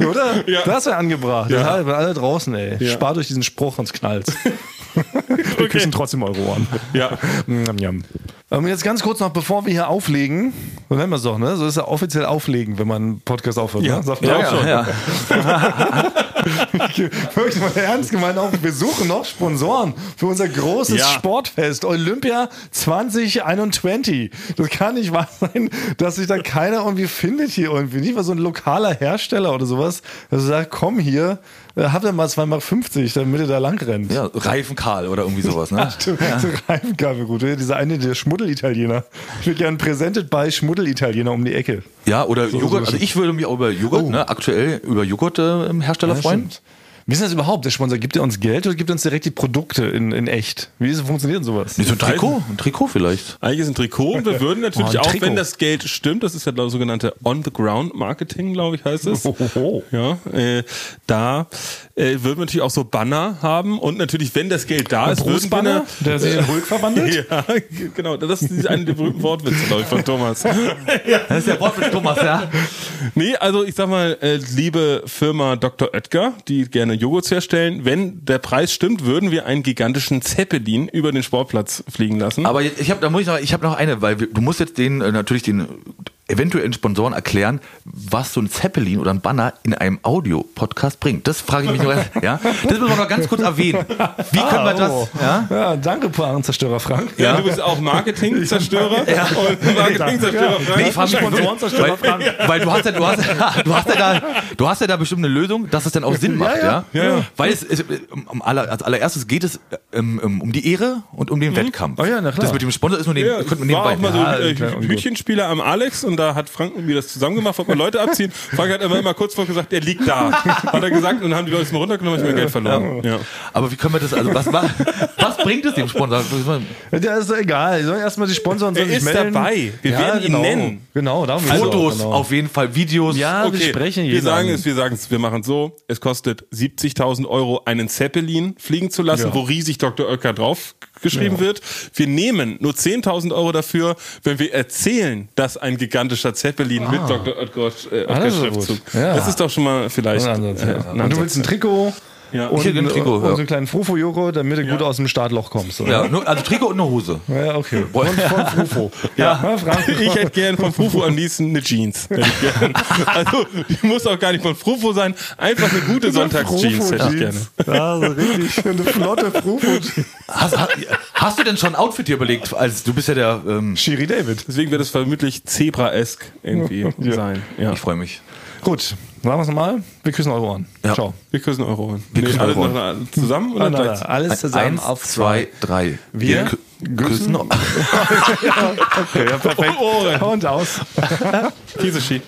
Oder? Ja. Das wäre angebracht. Ja. Deshalb, alle draußen, ey. Ja. Spart euch diesen Spruch, sonst knallt's. Wir küssen trotzdem eure Ohren. Ja. Njam. Ähm, jetzt ganz kurz noch, bevor wir hier auflegen, so nennen wir es doch, ne? So ist ja offiziell auflegen, wenn man einen Podcast aufhört. Ja. ne? Sagt man Ja, auch schon. ja. Wirklich mal ernst gemeint auch, wir suchen noch Sponsoren für unser großes Ja. Sportfest Olympia 2021. Das kann nicht wahr sein, dass sich da keiner irgendwie findet hier irgendwie. Nicht mal so ein lokaler Hersteller oder sowas, der sagt, komm hier, habt ihr mal 2,50 Mark, damit ihr da lang rennt. Ja, Reifenkarl oder irgendwie sowas, ne? Stimmt, so Reifenkabel gut. Dieser eine, der Schmuddelitaliener. Ich würde gerne präsentet bei Schmuddelitaliener um die Ecke. Ja, oder Joghurt. sowas. Also ich würde mich auch über Joghurt, ne, aktuell über Joghurt-Hersteller Ja, freuen. stimmt. Wie ist das überhaupt? Der Sponsor gibt er uns Geld oder gibt er uns direkt die Produkte in, in echt? Wie ist, funktioniert denn sowas? Nee, so ein Trikot? Ein Trikot vielleicht. Eigentlich ist ein Trikot und wir würden natürlich Oh, ein auch, wenn das Geld stimmt, das ist ja das sogenannte On-the-Ground-Marketing, glaube ich, heißt es. Ja, äh, da äh, würden wir natürlich auch so Banner haben und natürlich, wenn das Geld da ist, würden eine- der sich in Hulk verwandelt? Ja, genau. Das ist eine der berühmten Wortwitze, glaube ich, von Thomas. Das ist der Wort mit Thomas, ja. Nee, also ich sag mal, äh, liebe Firma Dr. Oetker, die gerne Joghurts herstellen, wenn der Preis stimmt, würden wir einen gigantischen Zeppelin über den Sportplatz fliegen lassen. Aber ich habe, da muss ich noch, ich habe noch eine, weil wir, du musst jetzt den äh, natürlich den eventuellen Sponsoren erklären, was so ein Zeppelin oder ein Banner in einem Audio-Podcast bringt. Das frage ich mich noch. Ja? Das müssen wir noch ganz kurz erwähnen. Wie können wir das? Oh. Ja? Ja, danke, Zerstörer Frank. Ja, du bist auch Marketing-Zerstörer Ja. und Marketing-Zerstörer. Nee, ich frage mich, Sponsorenzerstörer weil, weil du hast ja, du hast, du hast ja da, du hast ja da bestimmt eine Lösung, dass es dann auch Sinn macht, ja? Ja, ja. Weil es, es um, um aller, als allererstes geht es ähm, um, um die Ehre und um den Wettkampf. Oh ja, na klar. Das mit dem Sponsor ist nur neben, Ja, könnte man war nebenbei. auch mal so Ja, äh. Hütchenspieler am Alex und da hat Frank mit mir das zusammen gemacht, wollte man Leute abziehen. Frank hat aber immer kurz vor gesagt, der liegt da. Hat er gesagt und dann haben die Leute es mal runtergenommen, ich mir Geld verloren. Ja. Aber wie können wir das, also was, was, was bringt es dem Sponsor? Ja, ist doch egal. Die sollen erstmal die Sponsoren sollen Er sich ist melden. dabei. Wir werden ihn genau. nennen. Genau, darum geht's Fotos, genau. auf jeden Fall, Videos. Ja, wir sprechen wir sagen an. es, wir sagen es, wir machen es so. Es kostet 70.000 Euro, einen Zeppelin fliegen zu lassen, Ja. wo riesig Dr. Oetker drauf geschrieben wird. Wir nehmen nur 10.000 Euro dafür, wenn wir erzählen, dass ein gigantischer Zeppelin mit Dr. Oetker, äh, Ah, Oetker das ist. Ja. Das ist doch schon mal vielleicht. Äh, ja. Und du willst ein Trikot Ja. und, Ich hätte ein Trikot, und ja. so einen kleinen Frufo-Joko, damit du gut aus dem Startloch kommst. Oder? Ja, nur, also Trikot und eine Hose. Ja, okay. Von, von Frufo. Ja, ich hätte gern von Frufo am liebsten eine Jeans. Also, die muss auch gar nicht von Frufo sein. Einfach eine gute Sonntagsjeans hätte ich gerne. Ja, so richtig. Eine flotte Frufo. Hast, hast, hast du denn schon ein Outfit dir überlegt? Als, du bist ja der, ähm, Shiri David. Deswegen wird es vermutlich Zebra-esk irgendwie sein. Ja. ich freue mich. Gut, sagen wir es nochmal. Wir küssen eure Ohren. Ja. Ciao. Wir küssen Euro an. Wir küssen alles eure noch zusammen oder nein, gleich? nein, alles zusammen Eins, auf zwei, drei. Wir kü- küssen. Okay, ja, perfekt. Ohren. Und aus. Kieseski.